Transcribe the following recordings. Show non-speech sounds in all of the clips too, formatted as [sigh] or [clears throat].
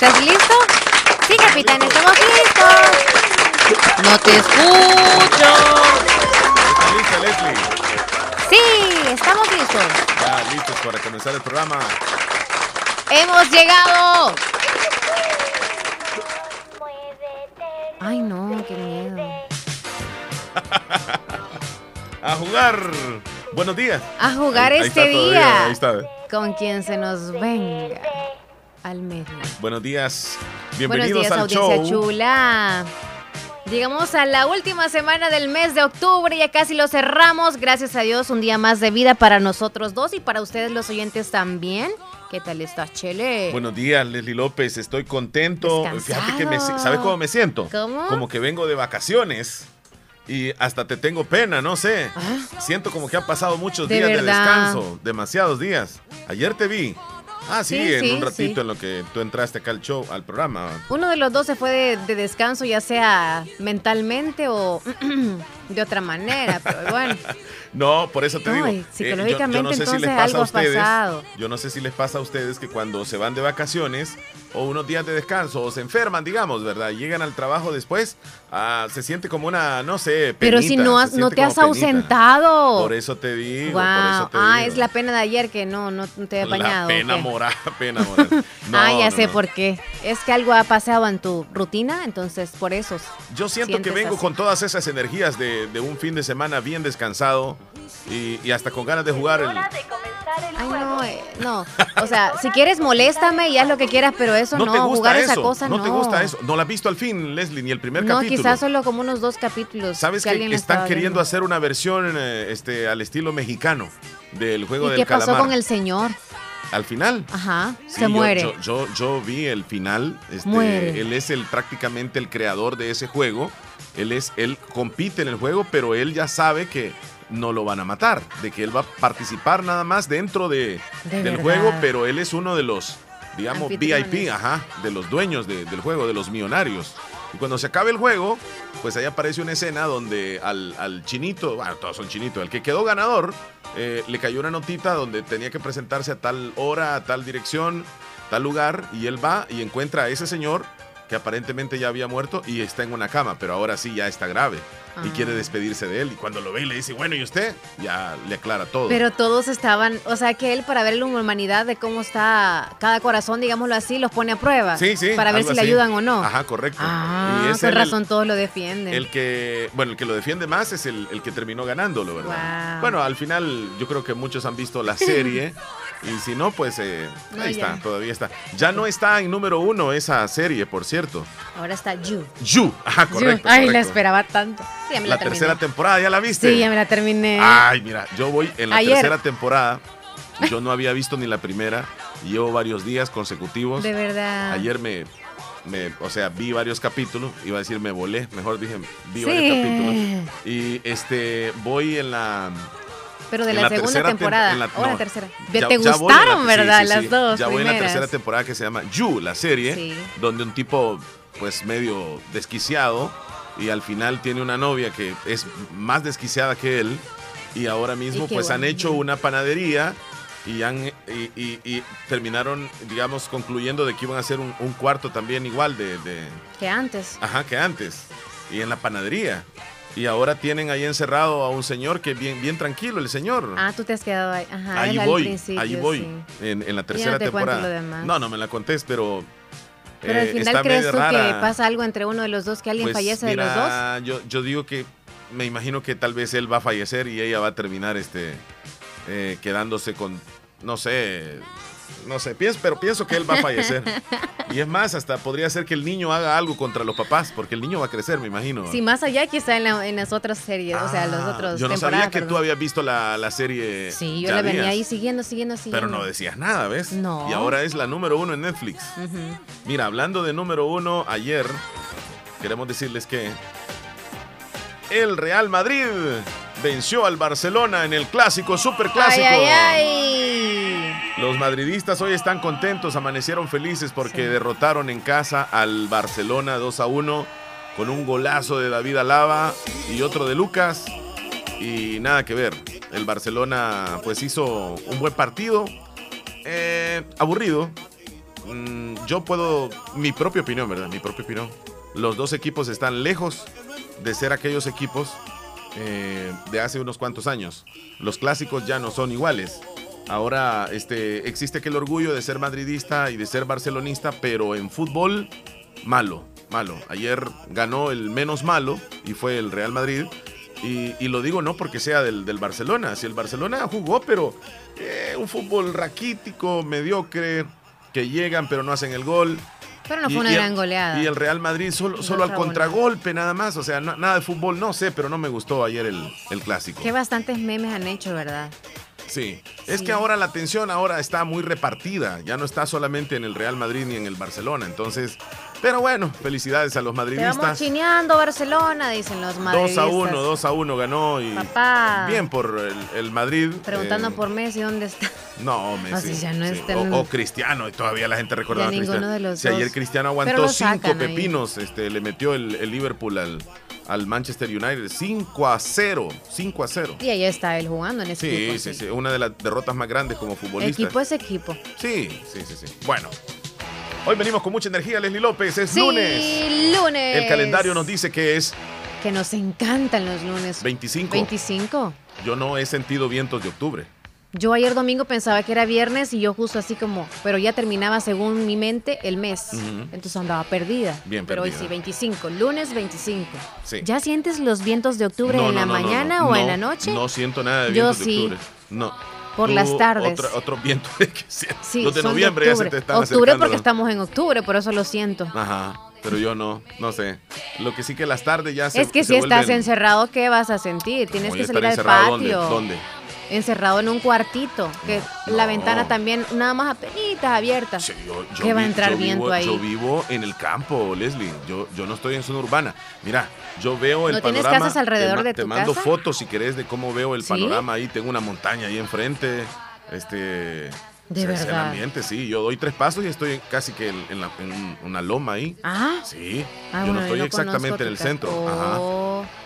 ¿Estás listo? Sí, capitán, estamos listos. No te escucho. ¿Está lista, Leslie? Sí, estamos listos. Ya, listos para comenzar el programa. Hemos llegado. Ay, no, qué miedo. A jugar. Buenos días. A jugar Ahí- ahí este todavía, día. Ahí está. Con quien se nos venga al medio. Buenos días. Buenos Bienvenidos días, al audiencia show. chula. Llegamos a la última semana del mes de octubre, ya casi lo cerramos. Gracias a Dios, un día más de vida para nosotros dos y para ustedes los oyentes también. ¿Qué tal estás, Chele? Buenos días, Leslie López. Estoy contento. Descansado. Fíjate que me, ¿sabes cómo me siento? ¿Cómo? Como que vengo de vacaciones y hasta te tengo pena, no sé. Ah. Siento como que han pasado muchos De días de descanso, demasiados días. Ayer te vi. Ah, sí, Sí, en sí, un ratito sí. en lo que tú entraste acá al show, al programa. Uno de los dos se fue de, de descanso, ya sea mentalmente o [clears throat] de otra manera, pero bueno. [laughs] No, por eso te No, digo. eh, psicológicamente, yo, yo no sé si les pasa a ustedes. pasado. Yo no sé si les pasa a ustedes que cuando se van de vacaciones o unos días de descanso o se enferman, digamos, ¿verdad? Llegan al trabajo después, ah, se siente como una, no sé, Pero si penita, no, has- no te has penita. ausentado. Por eso te digo, Wow. por eso te Ah, digo. es la pena de ayer que no, no, te he bañado. La ¿o pena qué? moral, [laughs] pena moral. [laughs] No, ah, ya no, sé por qué. Es que algo ha pasado en tu rutina, entonces por eso. Yo siento que vengo así. con todas esas energías de, de un fin de semana bien descansado y, y hasta con ganas de jugar el... Ay, no, eh, no. [laughs] O sea, si quieres, moléstame y haz lo que quieras, pero eso no, No te gusta jugar eso, esa cosa no. no te gusta eso. No la has visto al fin, Leslie, ni el primer No, capítulo. quizás solo como unos dos capítulos. ¿Sabes que, están queriendo viendo. hacer una versión eh, este, al estilo mexicano del juego ¿Y del qué pasó calamar? con el señor? Al final. Ajá, Sí, se yo- muere. Yo, yo, yo vi el final. Este, Muere. Él es el prácticamente el creador de ese juego. Él es, él compite en el juego, pero él ya sabe que no lo van a matar, de que él va a participar nada más dentro de, De del verdad. juego, pero él es uno de los, digamos. VIP, ajá, de los dueños de- del juego, de los millonarios. Y cuando se acabe el juego, pues ahí aparece una escena donde al, al chinito, bueno, todos son chinitos, el que quedó ganador, eh, le cayó una notita donde tenía que presentarse a tal hora, a tal dirección, tal lugar, y él va y encuentra a ese señor que aparentemente ya había muerto y está en una cama, pero ahora sí ya está grave y Ah. quiere despedirse de él. Y cuando lo ve y le dice, bueno, ¿y usted? Ya le aclara todo. Pero todos estaban, o sea que él para ver la humanidad de cómo está cada corazón, digámoslo así, los pone a prueba. sí, sí. Para ver si le ayudan o no. Ajá, correcto. Ah, y el- razón todos lo defienden. El que, bueno, el que lo defiende más es el, el que terminó ganándolo, ¿verdad? Wow. Bueno, al final yo creo que muchos han visto la serie [laughs] y si no, pues eh, No, ahí ya. está, todavía está. Ya no está en número uno esa serie, por cierto. Ahora está You. You, ajá, correcto. You. Ay, la esperaba tanto. Sí, la, tercera temporada, ¿ya la viste? Sí, ya me la terminé. Ay, mira, yo voy en la Ayer. tercera temporada. Yo no había visto ni la primera. y Llevo varios días consecutivos. de verdad. Ayer me, me, o sea, vi varios capítulos. Iba a decir me volé, mejor dije, vi Sí. varios capítulos. Y este, voy en la. Pero de la, la segunda tem- temporada. la- o la no, tercera. Ya- ¿Te ya la- gustaron, sí, verdad? sí, sí. Las dos Ya voy en la tercera temporada que se llama You, la serie, Sí. donde un tipo, pues medio desquiciado, y al final tiene una novia que es más desquiciada que él, y ahora mismo, Y pues han hecho una panadería. Y, han, y, y- y terminaron, digamos, concluyendo de que iban a hacer un, un cuarto también igual de, de, Que antes. Ajá, que antes. Y en la panadería. Y ahora tienen ahí encerrado a un señor que bien, bien tranquilo, el señor. Ah, tú te has quedado ahí. Ajá, ahí él al voy, ahí voy. sí. En, en la no tercera te temporada. No, no me la contés, pero. Pero eh, al final está crees tú que pasa algo entre uno de los dos, que alguien Pues, fallece de los dos. Yo, yo digo que me imagino que tal vez él va a fallecer y ella va a terminar este eh, quedándose con, no sé, no sé, pienso, pero pienso que él va a fallecer. [laughs] y es más, hasta podría ser que el niño haga algo contra los papás, porque el niño va a crecer, me imagino. Sí, más allá que está en, la- en las otras series, o sea, los Ah, otros Yo no sabía que tú habías visto la, la serie. Sí, yo la venía días, ahí siguiendo, siguiendo, siguiendo. Pero no decías nada, ¿ves? No. Y ahora es la número uno en Netflix. Mira, hablando de número uno, ayer queremos decirles que el Real Madrid venció al Barcelona en el clásico, superclásico. Ay, ay, ay. Los madridistas hoy están contentos, amanecieron felices porque Sí. derrotaron en casa al Barcelona 2 a 1 con un golazo de David Alaba y otro de Lucas. Y nada que ver. El Barcelona pues hizo un buen partido. eh, aburrido. mm, yo puedo, mi propia opinión, ¿verdad? Mi propia opinión. Los dos equipos están lejos de ser aquellos equipos eh, de hace unos cuantos años. Los clásicos ya no son iguales. Ahora este, existe aquel orgullo de ser madridista y de ser barcelonista, pero en fútbol, malo, malo. Ayer ganó el menos malo y fue el Real Madrid. Y, lo digo no porque sea del, Barcelona. Si el Barcelona jugó, pero eh, un fútbol raquítico, mediocre, que llegan pero no hacen el gol. Pero no fue una gran goleada. Y el Real Madrid solo, solo al contragolpe nada más. O sea, nada de fútbol, no sé, pero no me gustó ayer el, el clásico. Que bastantes memes han hecho, ¿verdad? Sí. es que ahora la atención ahora está muy repartida, ya no está solamente en el Real Madrid ni en el Barcelona, entonces, pero bueno, felicidades a los madridistas. Estamos chineando Barcelona, dicen los madridistas. 2 a 1, 2 a 1 ganó y Papá. bien por el, Madrid. Preguntando eh, por Messi, ¿dónde está? No, Messi. O, Cristiano, y todavía la gente recuerda a Cristiano. si ayer Cristiano aguantó cinco pepinos, este, le metió el Liverpool al al Manchester United 5 a 0. 5 a 0. Y ahí está él jugando en ese equipo. Sí, sí, sí. Una de las derrotas más grandes como futbolista. Equipo es equipo. Sí, sí, sí, sí. Bueno. Hoy venimos con mucha energía, Leslie López. Es sí, lunes. lunes. El calendario nos dice que es. Que nos encantan los lunes. 25. 25. Yo no he sentido vientos de octubre. Yo ayer domingo pensaba que era viernes y yo justo así como, pero ya terminaba según mi mente el mes. Entonces andaba perdida. Bien Pero hoy sí, 25, lunes 25. ¿Ya sientes los vientos de octubre en la mañana o en la noche? No siento nada de vientos yo de octubre. No. Por las tardes. Otro, viento de que sí, Los de noviembre ya se te están Octubre porque estamos en octubre, por eso lo siento. Ajá pero yo no, no sé. Lo que sí que las tardes ya se Es que si estás encerrado, ¿qué vas a sentir? Tienes que salir al patio. ¿Dónde? Encerrado en un cuartito, que la ventana también nada más apenas abierta. Sí, yo, ¿Qué va a entrar viento ahí? Yo vivo en el campo, Leslie. Yo, yo no estoy en zona urbana. Mira, yo veo el ¿No panorama. tienes casas alrededor de tu Te mando fotos si querés de cómo veo el panorama ahí. Tengo una montaña ahí enfrente. Este de verdad. el ambiente, sí. Yo doy tres pasos y estoy casi que en, una loma ahí. Ah. Sí. Ah, yo no estoy exactamente en el centro. Ajá.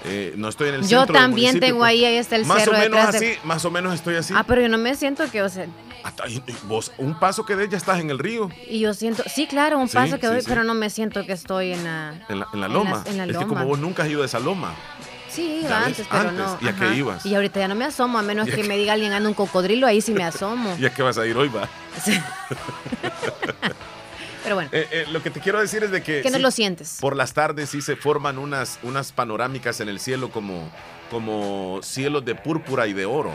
Eh, no estoy en el yo centro. Yo también tengo ahí, ahí está el más cerro. Más o menos así, más o menos estoy así. Ah, pero yo no me siento que, o sea. Hasta, vos, un paso que des ya estás en el río. Y yo siento, sí, claro, un paso que doy, pero no me siento que estoy en la, en la, loma. En la, es que como vos nunca has ido a esa loma. Sí, antes, pero no. ¿Y a qué ibas? Y ahorita ya no me asomo, a menos que me diga alguien anda un cocodrilo, ahí sí me asomo. [laughs] ¿Y a qué vas a ir hoy, va? [laughs] pero bueno. Eh, eh, lo que te quiero decir es de que... Que no lo sientes. Por las tardes sí se forman unas, unas panorámicas en el cielo como, como cielos de púrpura y de oro.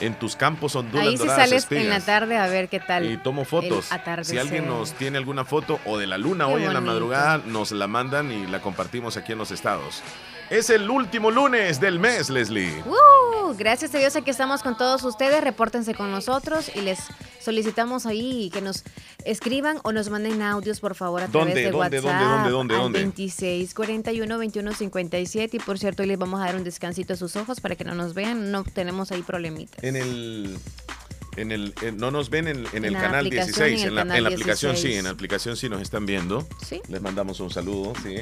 En tus campos ondulan Ahí sí sales en la tarde a ver qué tal. Y tomo fotos. Si alguien nos tiene alguna foto o de la luna hoy en la madrugada, nos la mandan y la compartimos aquí en los estados. Es el último lunes del mes, Leslie. Uh, gracias a Dios aquí estamos con todos ustedes. Repórtense con nosotros y les solicitamos ahí que nos escriban o nos manden audios, por favor, a través de WhatsApp. ¿Dónde, dónde, dónde, dónde? 26 41 21 57. Y por cierto, hoy les vamos a dar un descansito a sus ojos para que no nos vean. No tenemos ahí problemitas. En el en el, no nos ven en, el canal 16, en, la, aplicación sí, en la aplicación sí nos están viendo. ¿Sí? Les mandamos un saludo, sí.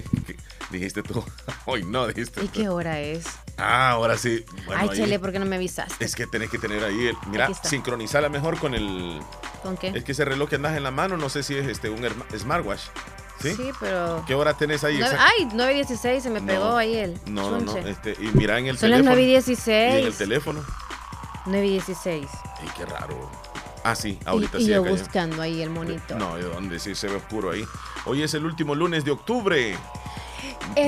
Dijiste tú, [laughs] hoy no, dijiste. ¿Y qué hora es? Ah, ahora sí. Ay, Chele, ¿por qué no me avisaste? Es que tenés que tener ahí, el, mira, sincronizarla mejor con el... ¿Con qué? Es que ese reloj que andas en la mano, no sé si es este un smartwatch. ¿Sí? Sí, pero. ¿Qué hora tenés ahí? ay, 9.16, se me pegó ahí el. No, no, no. Este, y mira en el Son teléfono. Son las 9.16. Y en el teléfono. 9.16. Ay, qué raro. Ah, sí, ahorita sí. Y yo buscando ahí el monito. No, ¿de dónde? Sí, se ve oscuro ahí. Hoy es el último lunes de octubre.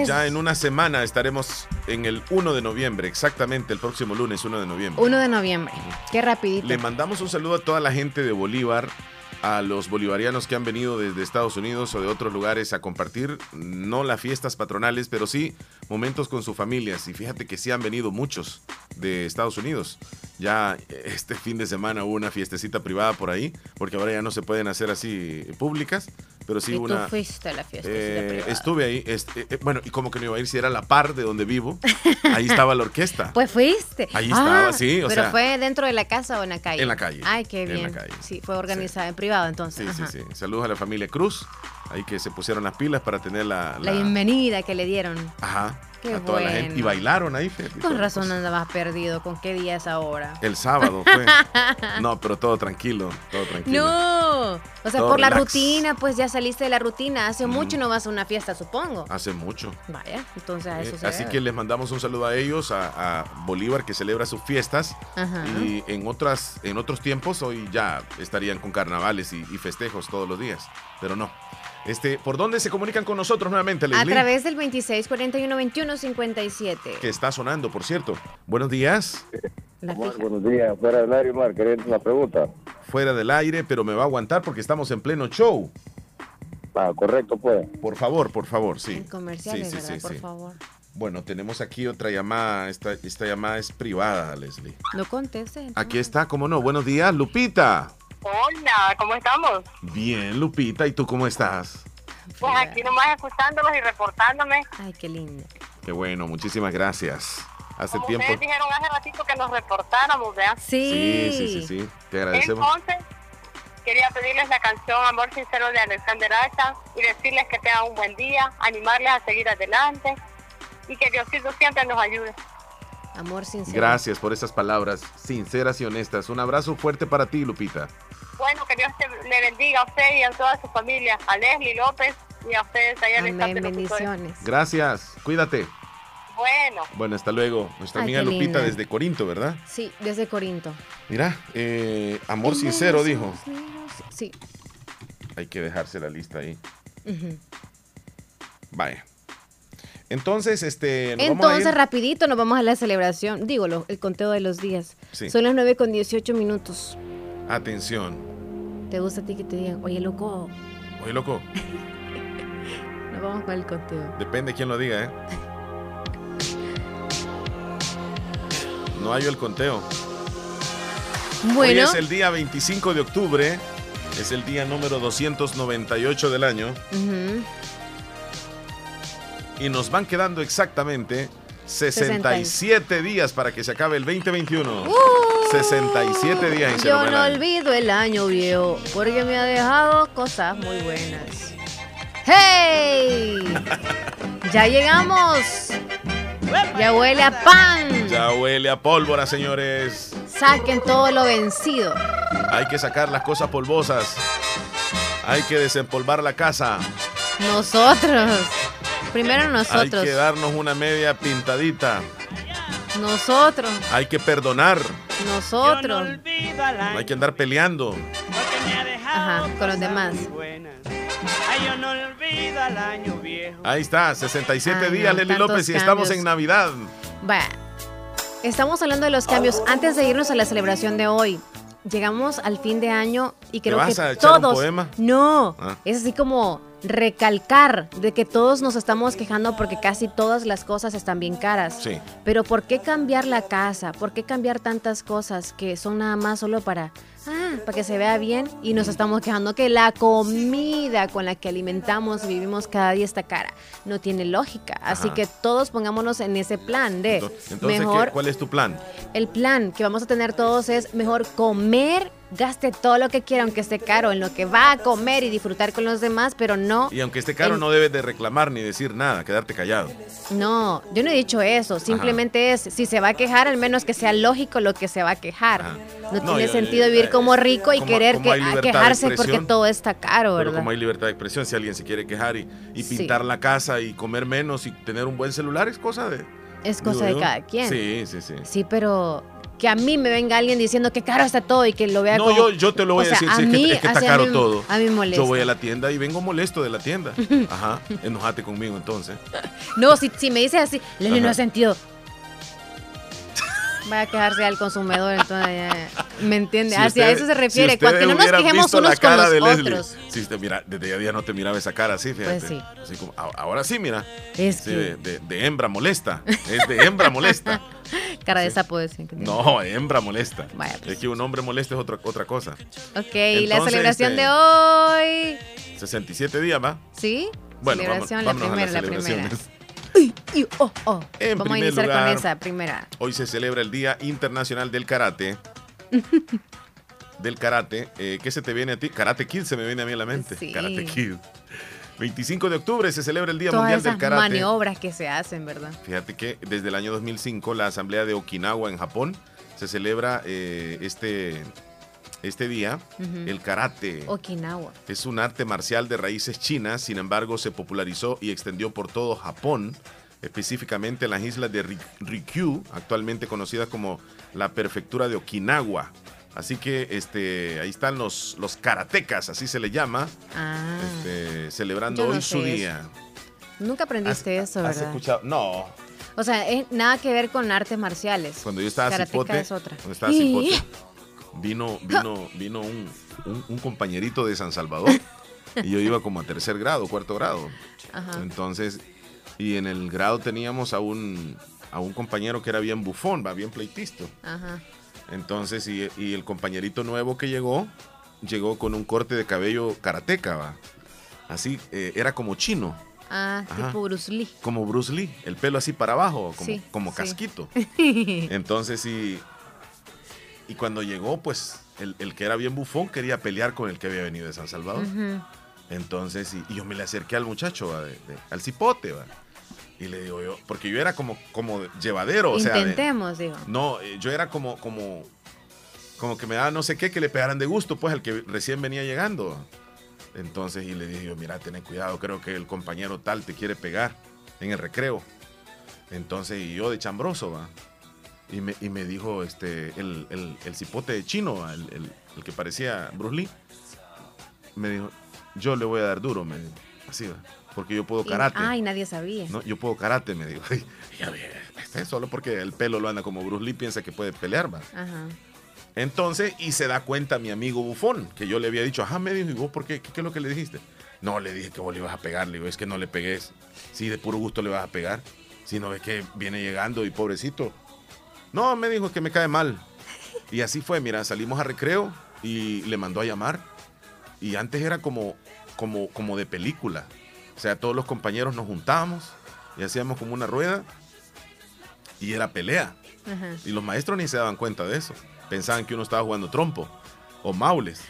Ya en una semana estaremos en el 1 de noviembre, exactamente el próximo lunes 1 de noviembre. 1 de noviembre, qué rapidito. Le mandamos un saludo a toda la gente de Bolívar, a los bolivarianos que han venido desde Estados Unidos o de otros lugares a compartir, no las fiestas patronales, pero sí momentos con sus familias. Y fíjate que sí han venido muchos de Estados Unidos. Ya este fin de semana hubo una fiestecita privada por ahí, porque ahora ya no se pueden hacer así públicas. Pero sí, ¿Y una. Tú fuiste a la fiesta eh, Estuve ahí. Este, eh, bueno, y como que no iba a ir si era la par de donde vivo. Ahí estaba la orquesta. [laughs] Pues fuiste. Ahí estaba, ah, sí. pero fue dentro de la casa o en la calle. En la calle. Ay, qué bien. Sí, fue organizada en privado entonces. Sí, sí, sí. Saludos a la familia Cruz. Ahí que se pusieron las pilas para tener la... La, bienvenida que le dieron. Ajá. A toda la gente. Y bailaron ahí, Con razón andabas perdido. ¿Con qué día es ahora? El sábado fue. [laughs] no, pero todo tranquilo, todo tranquilo. No. O sea, por la rutina, pues ya saliste de la rutina. Hace mucho no vas a una fiesta, supongo. Hace mucho. Vaya, entonces a eso eh, Así que les mandamos un saludo a ellos, a, Bolívar que celebra sus fiestas. Ajá. Y en, otras, en otros tiempos hoy ya estarían con carnavales y festejos todos los días. Pero no. Este, ¿Por dónde se comunican con nosotros nuevamente, Leslie? A través del 26 41 21 57. Que está sonando, por cierto. Buenos días. buenos días. Fuera del aire, Mar, quería una pregunta. Fuera del aire, pero me va a aguantar porque estamos en pleno show. Ah, correcto, pues. Por favor, por favor, sí. comerciales, sí, sí, por favor. Bueno, tenemos aquí otra llamada. Esta, esta llamada es privada, Leslie. No conteste. Aquí está, ¿cómo no? Buenos días, Lupita. Hola, ¿cómo estamos? Bien, Lupita, ¿y tú cómo estás? Pues aquí nomás escuchándolos y reportándome. Ay, qué lindo. Qué bueno, muchísimas gracias. Hace tiempo. Ustedes dijeron hace ratito que nos reportáramos, ¿verdad? Sí. Sí, sí, sí, Te agradecemos. Entonces, quería pedirles la canción Amor Sincero de Alexander Hacha y decirles que tengan un buen día, animarles a seguir adelante y que Diosito siempre nos ayude. Amor sincero. Gracias por esas palabras sinceras y honestas. Un abrazo fuerte para ti, Lupita. Bueno, que Dios le bendiga a usted y a toda su familia, a Leslie López y a ustedes allá en el bendiciones. Gracias, cuídate. Bueno. Bueno, hasta luego. Nuestra amiga Lupita desde Corinto, ¿verdad? Sí, desde Corinto. Mira, eh, amor sincero, dijo. Sí. Hay que dejarse la lista ahí. Vaya. Entonces, este. Entonces, rapidito nos vamos a la celebración. Digo, el conteo de los días. Son las 9 con 18 minutos. Atención. ¿Te gusta a ti que te digan, oye, loco? Oye, loco. [laughs] nos vamos con el conteo. Depende de quién lo diga, ¿eh? No hay el conteo. Bueno. Hoy es el día 25 de octubre. Es el día número 298 del año y nos van quedando exactamente 67 días para que se acabe el 2021. 67 uh. días. Y Yo no olvido el año viejo porque me ha dejado cosas muy buenas. ¡Hey! [laughs] ya llegamos. Ya huele a pan. Ya huele a pólvora, señores. Saquen todo lo vencido. Hay que sacar las cosas polvosas. Hay que desempolvar la casa. Nosotros. Primero nosotros. Hay que darnos una media pintadita. Nosotros. Hay que perdonar. Nosotros. No hay que andar peleando. Ajá, con los demás. Ahí está, 67 días, Leli López, y estamos en Navidad. Bueno, estamos hablando de los cambios. Antes de irnos a la celebración de hoy, llegamos al fin de año y creo que todos. poema? No, ah. es así como recalcar de que todos nos estamos quejando porque casi todas las cosas están bien caras. Sí. Pero ¿por qué cambiar la casa? ¿Por qué cambiar tantas cosas que son nada más solo para ah, para que se vea bien y nos estamos quejando que la comida con la que alimentamos y vivimos cada día está cara. No tiene lógica. Así que todos pongámonos en ese plan de entonces, mejor. ¿Cuál es tu plan? El plan que vamos a tener todos es mejor comer gaste todo lo que quiera, aunque esté caro, en lo que va a comer y disfrutar con los demás, pero no. Y aunque esté caro, no debes de reclamar ni decir nada, quedarte callado. No, yo no he dicho eso. Simplemente es, si se va a quejar, al menos que sea lógico lo que se va a quejar. No, tiene sentido vivir como rico y querer que, quejarse porque todo está caro, ¿verdad? Pero como hay libertad de expresión, si alguien se quiere quejar y, pintar la casa y comer menos y tener un buen celular, es cosa de. Es cosa de cada quien. Sí, sí, sí. Sí, pero que a mí me venga alguien diciendo que caro está todo y que lo vea no, como... yo, yo te lo voy a decir, si es, que, está caro todo. A mí me molesta. Yo voy a la tienda y vengo molesto de la tienda. [laughs] Ajá, enojate conmigo entonces. No, si, si me dices así, le no ha sentido. Va a quejarse al consumidor, entonces ¿me entiende? Hacia eso se refiere, cuando no nos quejemos unos con los otros. Si usted mira, desde día no te miraba esa cara así, fíjate. Pues sí. Así como, ahora sí, mira. Es de, de, hembra molesta. Es de hembra molesta. [laughs] Cara de sapo decir. No, hembra molesta. Vaya, pues. Es que un hombre molesta es otra, otra cosa. Ok, la celebración de hoy. 67 días, ¿va? Sí. Bueno, celebración, vamos, la primera, la primera. Oh, oh. Vamos a iniciar con esa primera. Hoy se celebra el Día Internacional del Karate. [laughs] del Karate. Eh, ¿Qué se te viene a ti? Karate Kid se me viene a mí a la mente. Karate Kid. 25 de octubre se celebra el Día Todas Mundial esas del Karate. maniobras que se hacen, ¿verdad? Fíjate que desde el año 2005 la Asamblea de Okinawa en Japón se celebra eh, este, este día, el karate. Okinawa. Es un arte marcial de raíces chinas, sin embargo se popularizó y extendió por todo Japón, específicamente en las islas de Ryukyu, actualmente conocida como la prefectura de Okinawa. Así que este, ahí están los, los karatecas, así se le llama, Ah. este, celebrando no hoy su eso. día. Nunca aprendiste eso, ¿Has ¿verdad? escuchado? No, O sea, es nada que ver con artes marciales. Cuando yo estaba Karateka cipote, es otra. cuando estaba cipote, vino, [laughs] vino, vino un, un- un compañerito de San Salvador y yo iba como a tercer grado, cuarto grado. Ajá. Entonces, y en el grado teníamos a un, a un compañero que era bien bufón, va bien pleitisto. Ajá. Entonces, y, y el compañerito nuevo que llegó, llegó con un corte de cabello karateca, va. Así, eh, era como chino, Ah, Ajá. tipo Bruce Lee. como Bruce Lee, el pelo así para abajo, como, Sí, como sí. casquito. [laughs] Entonces, y, y cuando llegó, pues el, el que era bien bufón quería pelear con el que había venido de San Salvador. Entonces, y, y yo me le acerqué al muchacho, ¿va? de- de- al cipote, ¿va? Y le digo yo, porque yo era como, como llevadero, o sea, de- Intentemos, digo. no, eh, yo era como, como, como que me daba no sé qué, que le pegaran de gusto, pues al que recién venía llegando. Entonces, y le dije yo, mira, ten cuidado, creo que el compañero tal te quiere pegar en el recreo. Entonces, y yo de chambroso, va. Y me, y me dijo este, el, el, el cipote chino, ¿va? el, el- el que parecía Bruce Lee, me dijo, yo le voy a dar duro, me dijo, así, va, porque yo puedo Y- karate. Ay, nadie sabía. No, yo puedo karate, me dijo. [laughs] Y ya solo porque el pelo lo anda como Bruce Lee, piensa que puede pelear, va. Ajá. Entonces, y se da cuenta mi amigo bufón, que yo le había dicho, ajá, me dijo, ¿y vos por qué? ¿Qué, qué es lo que le dijiste? No, le dije que vos le ibas a pegar, le digo, es que no le pegues. Sí, de puro gusto le vas a pegar. Si no ves que viene llegando y pobrecito. No, me dijo que me cae mal. Y así fue, mira, salimos a recreo y le mandó a llamar. Y antes era como, como, como de película. O sea, todos los compañeros nos juntábamos y hacíamos como una rueda y era pelea. Ajá. Y los maestros ni se daban cuenta de eso. Pensaban que uno estaba jugando trompo o maules.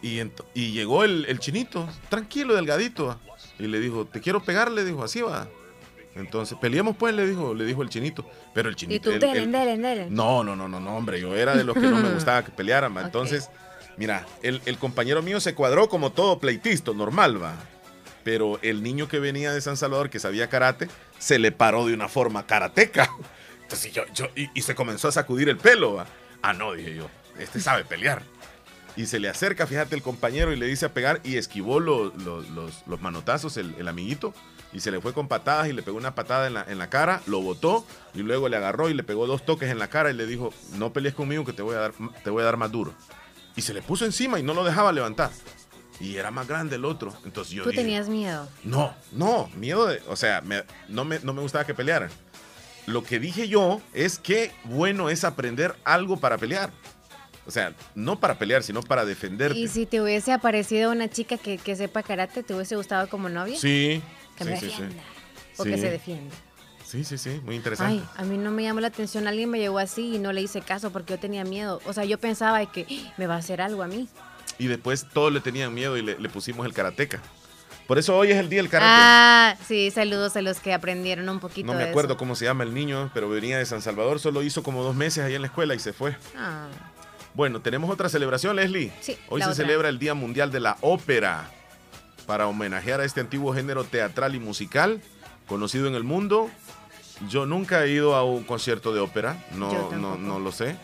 Y, y llegó el, el chinito, tranquilo, delgadito. Y le dijo, te quiero pegar, le dijo, así va. Entonces, peleemos pues, le dijo, le dijo el chinito. Pero el Y chinito... tú, el- delen, delen. no, no, no, no, no, hombre, yo era de los que no me [laughs] gustaba que pelearan. Entonces, mira, el, el compañero mío se cuadró como todo pleitisto, normal, va. Pero el niño que venía de San Salvador, que sabía karate, se le paró de una forma karateca. Entonces yo, yo, y, se comenzó a sacudir el pelo. Ah, no, dije yo, este sabe pelear. Y se le acerca, fíjate, el compañero y le dice a pegar y esquivó lo- lo- los, los manotazos el, el amiguito y se le fue con patadas y le pegó una patada en la, en la cara, lo botó y luego le agarró y le pegó dos toques en la cara y le dijo, no pelees conmigo que te voy a dar, te voy a dar más duro. Y se le puso encima y no lo dejaba levantar. Y era más grande el otro. Entonces yo Tú dije, tenías miedo. no, no, miedo de, o sea, me- no, me, no me gustaba que pelearan. Lo que dije yo es que bueno es aprender algo para pelear. O sea, no para pelear, sino para defenderte. Y si te hubiese aparecido una chica que, que sepa karate, ¿te hubiese gustado como novia? Sí. Que sí, me sí, sí. defienda. O Sí. que se defienda. Sí, sí, sí, muy interesante. Ay, a mí no me llamó la atención. Alguien me llegó así y no le hice caso porque yo tenía miedo. O sea, yo pensaba que "Ah, me va a hacer algo a mí. Y después todos le tenían miedo y le, le pusimos el karateca. Por eso hoy es el día del karate. Ah, sí, saludos a los que aprendieron un poquito no me de acuerdo eso. cómo se llama el niño, pero venía de San Salvador, solo hizo como dos meses ahí en la escuela y se fue. Ah, Bueno, tenemos otra celebración, Leslie. Sí, Hoy se otra. celebra el Día Mundial de la Ópera para homenajear a este antiguo género teatral y musical conocido en el mundo. Yo nunca he ido a un concierto de ópera, no, no, no lo sé.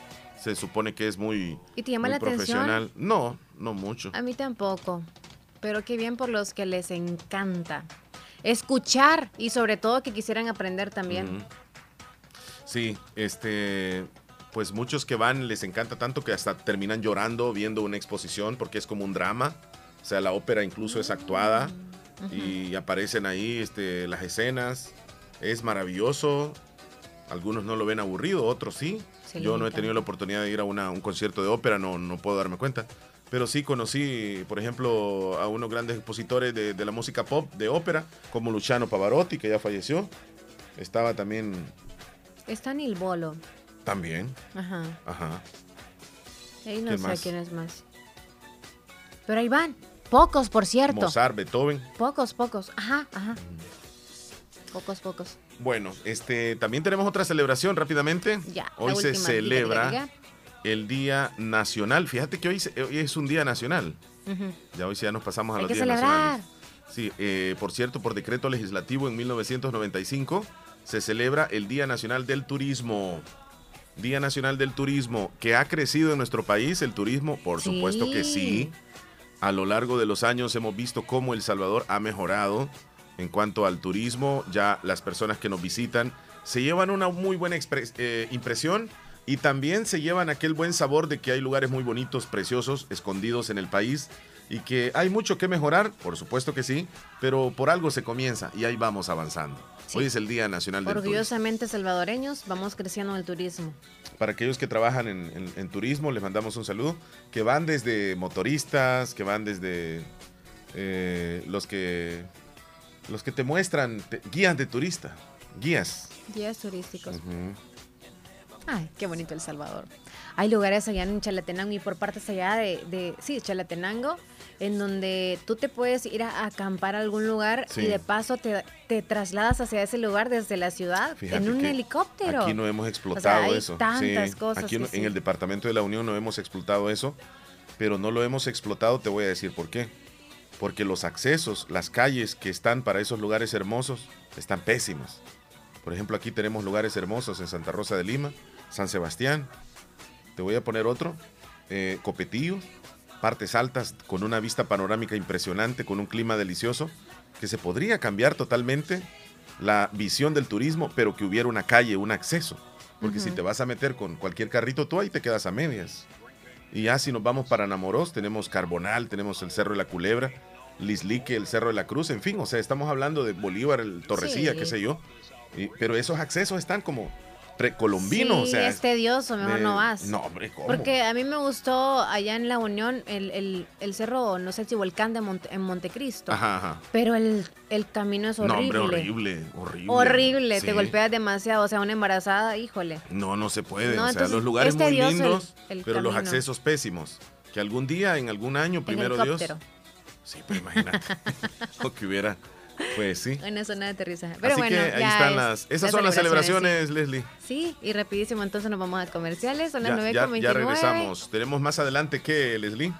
Se supone que es muy, ¿Y te llama muy la atención? profesional. No, no mucho. a mí tampoco. Pero qué bien por los que les encanta. Escuchar y sobre todo que quisieran aprender también. Sí, este, pues muchos que van les encanta tanto que hasta terminan llorando viendo una exposición porque es como un drama. O sea, la ópera incluso es actuada y aparecen ahí este, las escenas. Es maravilloso. Algunos no lo ven aburrido, otros sí. Yo no he tenido la oportunidad de ir a una- un concierto de ópera, no, no puedo darme cuenta. Pero sí conocí, por ejemplo, a unos grandes expositores de, de la música pop, de ópera, como Luciano Pavarotti, que ya falleció. Estaba también, Está en el bolo. también, Ajá. ajá. Ahí no ¿Quién sé más? quién es más. Pero ahí van. Pocos, por cierto. Mozart, Beethoven. Pocos, pocos. Ajá, ajá. Pocos, pocos. Bueno, este, también tenemos otra celebración rápidamente. Ya. Hoy se celebra el Día Nacional. Fíjate que hoy, hoy es un día nacional. Ya hoy sí ya nos pasamos a Hay los que días celebrar. nacionales. Sí, eh, por cierto, por decreto legislativo en 1995 se celebra el Día Nacional del Turismo. Día Nacional del Turismo, que ha crecido en nuestro país el turismo, por Sí. supuesto que sí. A lo largo de los años hemos visto cómo El Salvador ha mejorado en cuanto al turismo. Ya las personas que nos visitan se llevan una muy buena eh, impresión y también se llevan aquel buen sabor de que hay lugares muy bonitos, preciosos, escondidos en el país y que hay mucho que mejorar, por supuesto que sí, pero por algo se comienza y ahí vamos avanzando. Sí. Hoy es el Día Nacional del Turismo. Orgullosamente salvadoreños, vamos creciendo en el turismo. Para aquellos que trabajan en, en- en turismo, les mandamos un saludo. Que van desde motoristas, que van desde eh, los que los que te muestran te- guías de turista, guías. Guías turísticos. Ay, qué bonito El Salvador. Hay lugares allá en Chalatenango y por partes allá de, de sí, Chalatenango, en donde tú te puedes ir a, acampar a algún lugar Sí. y de paso te, te trasladas hacia ese lugar desde la ciudad Fíjate en un helicóptero. Aquí no hemos explotado hay eso. tantas Sí, cosas Aquí sí. en el Departamento de la Unión no hemos explotado eso, pero no lo hemos explotado, te voy a decir por qué. Porque los accesos, las calles que están para esos lugares hermosos, están pésimas. Por ejemplo, aquí tenemos lugares hermosos en Santa Rosa de Lima, San Sebastián. Te voy a poner otro. eh, Copetillo, partes altas con una vista panorámica impresionante, con un clima delicioso, que se podría cambiar totalmente la visión del turismo, pero que hubiera una calle, un acceso. Porque si te vas a meter con cualquier carrito, tú ahí te quedas a medias. Y ya si nos vamos para Namoros, tenemos Carbonal, tenemos el Cerro de la Culebra, Lislique, el Cerro de la Cruz, en fin, o sea, estamos hablando de Bolívar, el Torrecilla, Sí. qué sé yo. Y- pero esos accesos están como precolombinos, sí, o sea. es tedioso, mejor de- no vas. No, hombre, ¿cómo? Porque a mí me gustó allá en La Unión el, el, el cerro, no sé si volcán de Monte- en Montecristo. Ajá, ajá. Pero el, el camino es No, horrible. hombre, horrible, horrible. Horrible, te golpeas demasiado. O sea, una embarazada, híjole. No, no se puede. No, o sea, entonces, los lugares es muy lindos, pero los accesos pésimos. Que algún día, en algún año, primero Dios. Sí, pues imagínate. [laughs] o que hubiera. Pues sí. Una zona de aterrizaje. Pero Así bueno, que ahí ya están es- las. Esas son las celebraciones, Leslie. Sí. Sí, y rapidísimo, entonces nos vamos a comerciales. Son las Ya, 9 ya, ya 29. regresamos. Tenemos más adelante que, Leslie.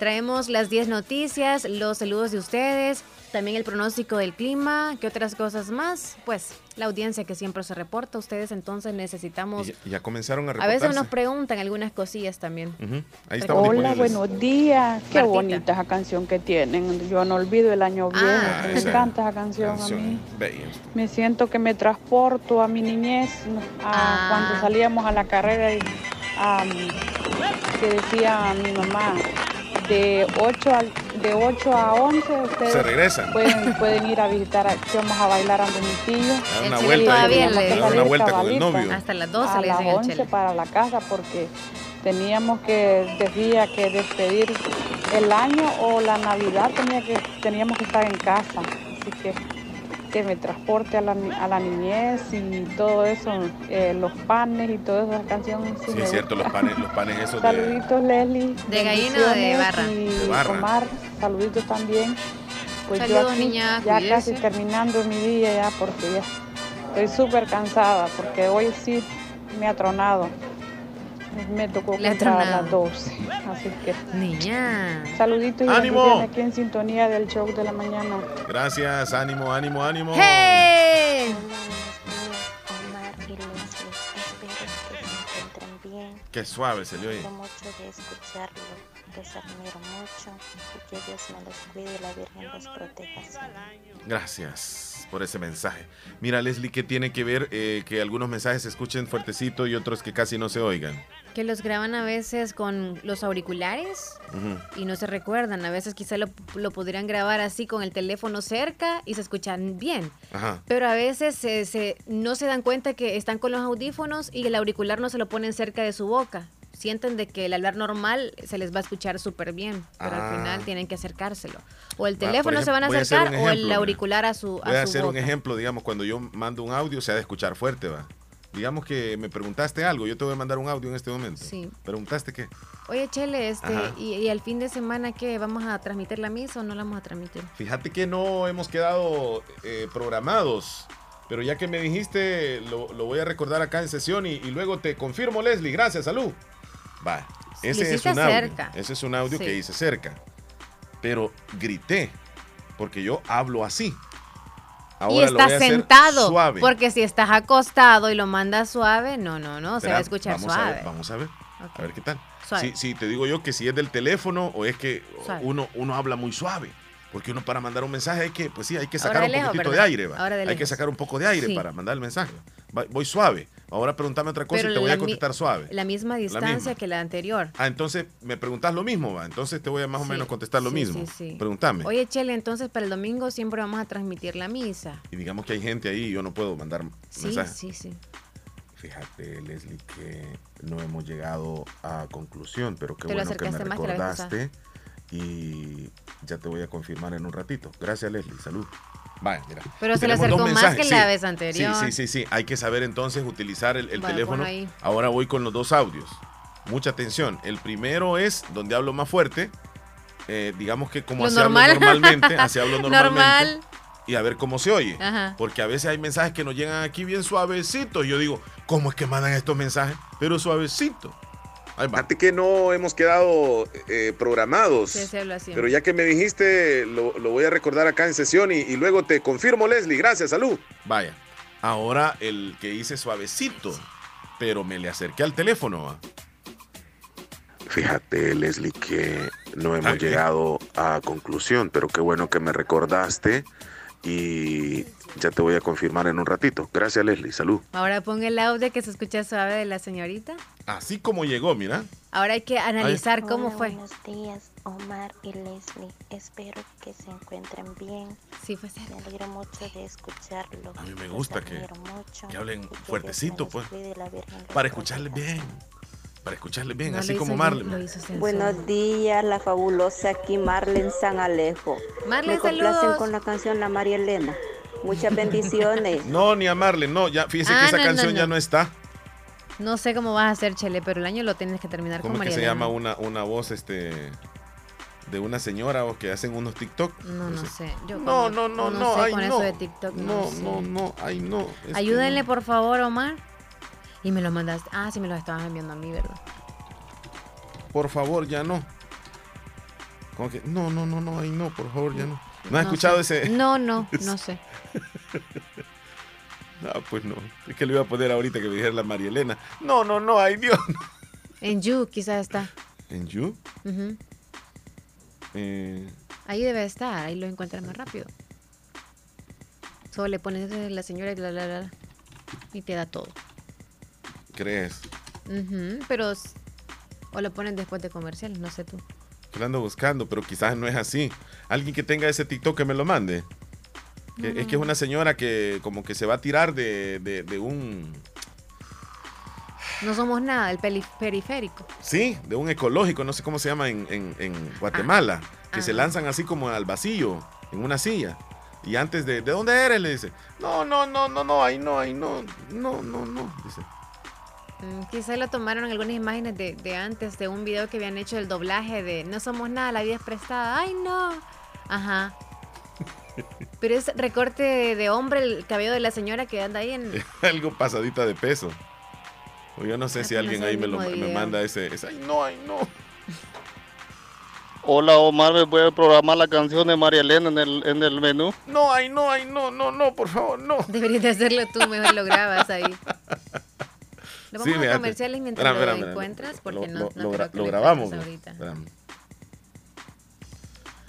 Traemos las 10 noticias, los saludos de ustedes, también el pronóstico del clima, ¿qué otras cosas más? Pues la audiencia que siempre se reporta, ustedes entonces necesitamos... Y ya, comenzaron a A reportarse. veces nos preguntan algunas cosillas también. Ahí estamos Hola, buenos días. Qué Martita. bonita esa canción que tienen. Yo no olvido el año viejo. Ah, me esa encanta esa canción, Canción a mí. bella. Me siento que me transporto a mi niñez, a Ah. cuando salíamos a la carrera y am, que decía mi mamá, de 8, al, de 8 a 11 ustedes Se regresan. pueden, pueden ir a visitar, a- que vamos a bailar tío. Dar El una vuelta, todavía ahí, una vuelta con el novio. Hasta las 12 a le las dicen el 11 chele. para la casa porque teníamos que decía que despedir el año o la Navidad tenía que teníamos que estar en casa así que que me transporte a la, ni- a la niñez y todo eso eh, los panes y todas esas canciones sí es cierto, los panes, los panes esos de. saluditos Leslie ¿De gallina o de barra? y De barra. Omar saluditos también pues yo Saludos, aquí niña, ya cuídese. casi terminando mi día ya porque ya estoy súper cansada porque hoy sí me ha tronado me tocó Le comprar a las 12 así que Niña. saluditos y ¡Ánimo! aquí en sintonía del show de la mañana Gracias, ánimo, ánimo, ánimo. ¡Hey! Omar y Leslie, espero que se encuentren bien. Qué suave se le oye. Mucho de escucharlo. Les admiro mucho y que Dios me los cuide y la Virgen los proteja. Gracias por ese mensaje. Mira, Leslie, ¿qué tiene que ver eh, que algunos mensajes se escuchen fuertecito y otros que casi no se oigan? Que los graban a veces con los auriculares y no se recuerdan. A veces quizá lo, lo podrían grabar así con el teléfono cerca y se escuchan bien. Ajá. Pero a veces se, se- no se dan cuenta que están con los audífonos y el auricular no se lo ponen cerca de su boca. Sienten de que el hablar normal se les va a escuchar súper bien, pero Ah. al final tienen que acercárselo. O el teléfono se van a acercar un o el auricular a su, a Voy a su hacer un boca. ejemplo, digamos, cuando yo mando un audio se ha de escuchar fuerte, va. Digamos que me preguntaste algo, yo te voy a mandar un audio en este momento. Sí. ¿Preguntaste qué? Oye, Chele, este, y, y el fin de semana qué? ¿Vamos a transmitir la misa o no la vamos a transmitir? Fíjate que no hemos quedado eh, programados, pero ya que me dijiste, lo, lo voy a recordar acá en sesión y, y luego te confirmo, Leslie. Gracias, salud. Va, ese es un audio. cerca. Ese es un audio Sí. que hice cerca. Pero grité, porque yo hablo así. Y estás sentado. Suave. Porque si estás acostado y lo mandas suave, no, no, no, se va a escuchar vamos suave. A ver, vamos a ver. A ver qué tal. Sí, sí, te digo yo que si es del teléfono o es que Suave. uno, uno habla muy suave. Porque uno para mandar un mensaje hay que, pues sí, hay que sacar un lejos, poquitito de aire. va. De Hay que sacar un poco de aire Sí. para mandar el mensaje. Va- Voy suave. Ahora preguntame otra cosa Pero y te voy a contestar suave. La misma distancia misma. que la anterior. Ah, entonces me preguntas lo mismo, va. Entonces te voy a más o Sí, menos contestar lo sí, mismo. sí, sí. Pregúntame. Oye, Chele, entonces para el domingo siempre vamos a transmitir la misa. Y digamos que hay gente ahí y yo no puedo mandar Sí, mensajes. sí, sí. Fíjate, Leslie, que no hemos llegado a conclusión, pero qué Te bueno que me que recordaste y ya te voy a confirmar en un ratito. Gracias, Leslie. Salud. Vaya, mira. Pero se le acercó más que la vez anterior. Sí, sí, sí, sí. Hay que saber entonces utilizar el, teléfono. Ahora voy con los dos audios. Mucha atención. El primero es donde hablo más fuerte. eh, digamos que como Lo así normal. hablo normalmente, [laughs] así hablo normalmente. Normal. Y a ver cómo se oye. Ajá. Porque a veces hay mensajes que nos llegan aquí bien suavecitos. Yo digo, ¿cómo es que mandan estos mensajes? Pero suavecito. Fíjate que no hemos quedado eh, programados. Sí, se habla así. Pero ya que me dijiste, lo, lo voy a recordar acá en sesión y, y luego te confirmo, Leslie. Gracias, salud. Vaya. Ahora el que hice suavecito, pero me le acerqué al teléfono. Fíjate, Leslie, que no hemos llegado a conclusión, pero qué bueno que me recordaste y ya te voy a confirmar en un ratito. Gracias, Leslie. Salud. Ahora pon el audio que se escucha suave de la señorita. Así como llegó, mira. Ahora hay que analizar cómo Hola, fue. Buenos días, Omar y Leslie. Espero que se encuentren bien. Sí, fue cerca. Me alegro mucho de escucharlo. A mí me gusta que- que hablen fuertecito, pues, Para escucharle proteja. bien. Para escucharle bien, No así como sensual. Buenos días, la fabulosa aquí Marlen San Alejo. Marlen, Me complacen saludos. con la canción La María Elena. Muchas bendiciones. [laughs] No, ni a Marley, no. Ya, fíjese Ah, que esa no, no, canción ya no. está. No sé cómo vas a hacer, Chele, pero el año lo tienes que terminar ¿Cómo con es que María se llama una, una voz este de una señora o que hacen unos TikTok? No, no sé. Yo No, no, no, no, sé ay, no. eso de TikTok. No, No, no, ay, no. Ayúdenle, por favor, Omar. Y me lo mandaste. Ah, sí, me lo estabas enviando a mí, ¿verdad? Por favor, ya no. Como que, no, no, no, no, ay, no, por favor, ya no. ¿No has No escuchado sé. ese? No, no, no sé. [laughs] No, pues no. Es que le iba a poner ahorita que me dijera la María Elena. No, no, no, ay, Dios. En You quizás está. ¿En You? Eh, Ahí debe estar, ahí lo encuentras más rápido. Solo le pones eh, la señora y la, la, la, y te da todo. ¿Crees? Pero o lo ponen después de comerciales, no sé tú. Que lo ando buscando, pero quizás no es así. Alguien que tenga ese TikTok que me lo mande. Es que es una señora que como que se va a tirar de, de- de un... No somos nada, el periférico. Sí, de un ecológico, no sé cómo se llama en, en- en Guatemala. que se Ah. lanzan así como al vacío, en una silla. Y antes de, ¿de dónde eres? Le dice, no, no, no, no, no, ahí no, ahí no, no, no, no. Dice, Mm, Quizás lo tomaron algunas imágenes de, de antes, de un video que habían hecho del doblaje de No somos nada, la vida es prestada. ¡Ay, no! Ajá. [laughs] Pero es recorte de, de hombre el cabello de la señora que anda ahí en... [laughs] algo pasadita de peso. O yo no sé Ah, si no alguien ahí me, lo, me manda ese, ese, ay no, ay no. [laughs] Hola Omar, ¿me puede programar la canción de María Elena en el, en el menú? No, ay no, ay no, no, no, por favor, no. Deberías de hacerlo tú, mejor lo grabas ahí. Lo vamos Sí, a comerciales mientras Espera, lo encuentras, porque Lo- no, lo- no lo gra- grabamos. ahorita. Espérame.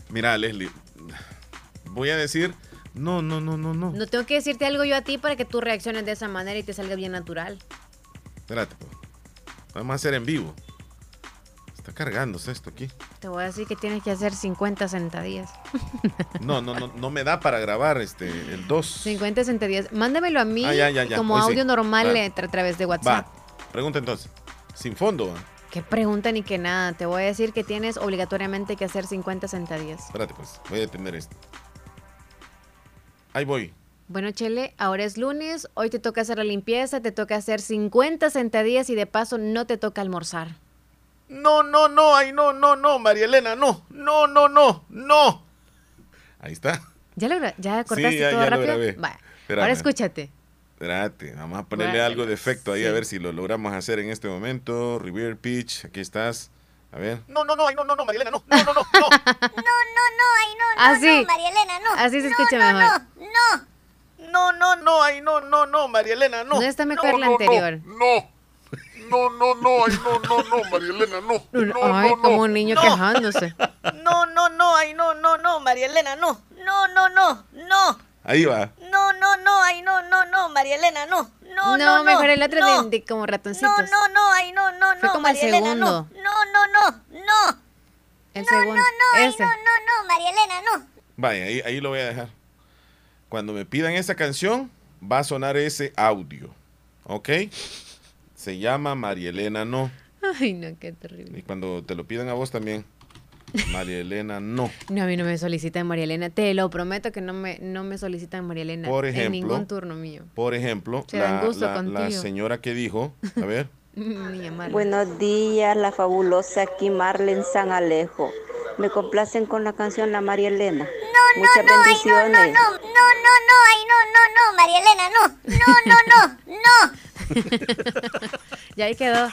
Mira, Leslie, voy a decir, no, no, no, no, no. No tengo que decirte algo yo a ti para que tú reacciones de esa manera y te salga bien natural. Espérate, pues. Vamos a hacer en vivo. Está cargándose esto aquí. Te voy a decir que tienes que hacer 50 sentadillas. [laughs] No, no, no, no me da para grabar este el 2. 50 sentadillas. Mándamelo a mí Ah, ya, ya, ya. como Hoy sí. audio normal eh, a través de WhatsApp. Va. Pregunta entonces. Sin fondo. Qué pregunta ni que nada. Te voy a decir que tienes obligatoriamente que hacer 50 sentadillas. Espérate, pues. Voy a detener esto. Ahí voy. Bueno, Chele, ahora es lunes, hoy te toca hacer la limpieza, te toca hacer 50 sentadillas y de paso no te toca almorzar. No, no, no, ay, no, no, no, María Elena, no, no, no, no, no. Ahí está. ¿Ya, lo, ya cortaste Sí, ya- todo ya lo rápido? grabé. Vaya, Espérame. ahora escúchate. Espérate, vamos a ponerle Bueno, algo de efecto ahí a ver si lo logramos hacer en este momento. Reveal pitch, aquí estás. A ver. No, no, no, ay, no, no, no, María Elena, no, no, no, no, no. No, no, no, ay, no, no, Así. no, María Elena, no. Así se No, escucha no, mejor. No, no. No, no, no, ay, no, no, no, María Elena, no. No está mejor la anterior. No, no, no, no, ay, no, no, no, María Elena, no. No, Ay, no, no. como un niño no. quejándose. No, no, no, ay, no, no, no, María Elena, no. No, no, no, no. Ahí va. No, no, no, ay, no, no, no, María Elena, no. No, No, no, no. mejor el otro no. de, de como ratoncitos. No, no, no, ay, no, no, Fue no, como el María Elena, no. No, no, no, no. El No, segundo. no, no, ay, Ese. no, no, no, María Elena, no. Vaya, ahí, ahí lo voy a dejar. Cuando me pidan esa canción, va a sonar ese audio. ¿Ok? Se llama María Elena No. Ay, no, qué terrible. Y cuando te lo pidan a vos también, María Elena No. No, a mí no me solicitan María Elena. Te lo prometo que no me, no me solicitan María Elena. Por En ejemplo, ningún turno mío. Por ejemplo, Se dan la, gusto la- la señora que dijo, a ver. [laughs] Buenos días, la fabulosa aquí Marlen San Alejo. Me complacen con la canción La María Elena. No, Muchas no, ay, no, bendiciones. no, no, no, no, no, ay, no, no, no, María Elena, no. No, no, no, no. [laughs] ya ahí quedó.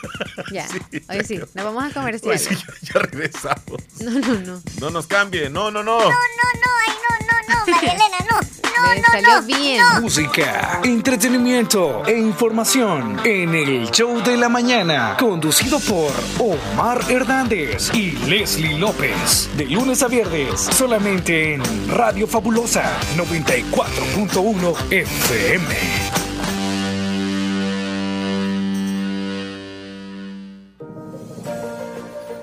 Ya. Oye, sí, nos vamos a comercial. Pues sí, ya, ya regresamos. [laughs] No, no, no. No nos cambie, no, no, no. No, no, ay, no, no, no, [laughs] María Elena, no. No, Me no, salió no. bien. Música, entretenimiento e información en el show de la mañana, conducido por Omar Hernández y Leslie López. De lunes a viernes, solamente en Radio Fabulosa 94.1 FM.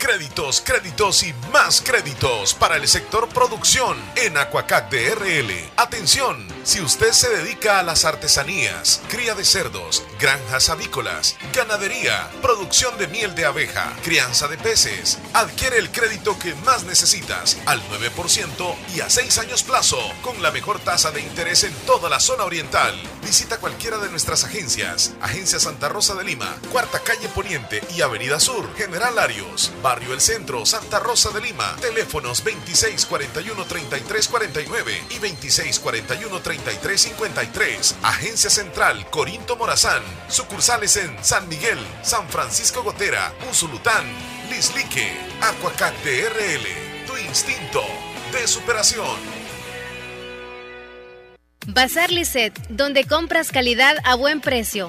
Créditos, créditos y más créditos para el sector producción en Aquacac DRL. Atención, si usted se dedica a las artesanías, cría de cerdos, granjas avícolas, ganadería, producción de miel de abeja, crianza de peces, adquiere el crédito que más necesitas al 9% y a 6 años plazo con la mejor tasa de interés en toda la zona oriental. Visita cualquiera de nuestras agencias. Agencia Santa Rosa de Lima, Cuarta Calle Poniente y Avenida Sur, General Arios, Barrio El Centro, Santa Rosa de Lima. Teléfonos 2641-3349 y 2641-3353. Agencia Central Corinto Morazán. Sucursales en San Miguel, San Francisco Gotera, Usulután, Lislique, Aquacac DRL. Tu instinto de superación. Bazar Lisset, donde compras calidad a buen precio.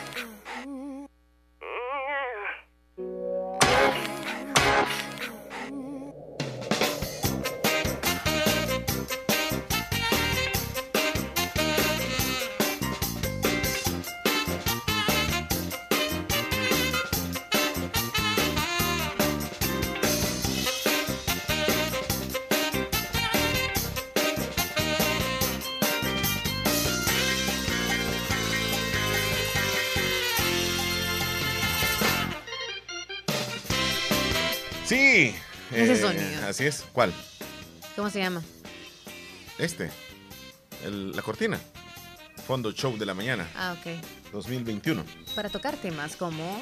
Así es. ¿Cuál? ¿Cómo se llama? Este. El- la cortina. Fondo Show de la mañana. Ah, ok. 2021. Para tocar temas como,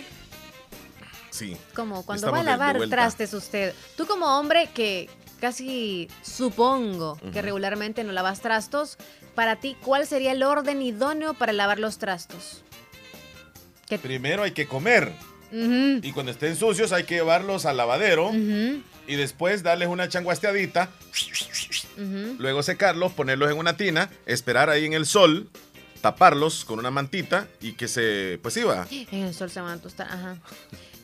Sí. como cuando Estamos va a lavar trastes usted. Tú como hombre que casi supongo que regularmente no lavas trastos, para ti, ¿cuál sería el orden idóneo para lavar los trastos? Primero hay que comer. Y cuando estén sucios hay que llevarlos al lavadero. ujú, Y después darles una changuasteadita. Luego secarlos, ponerlos en una tina. Esperar ahí en el sol. Taparlos con una mantita. Y que se. Pues iba. En el sol se van a tostar, ajá.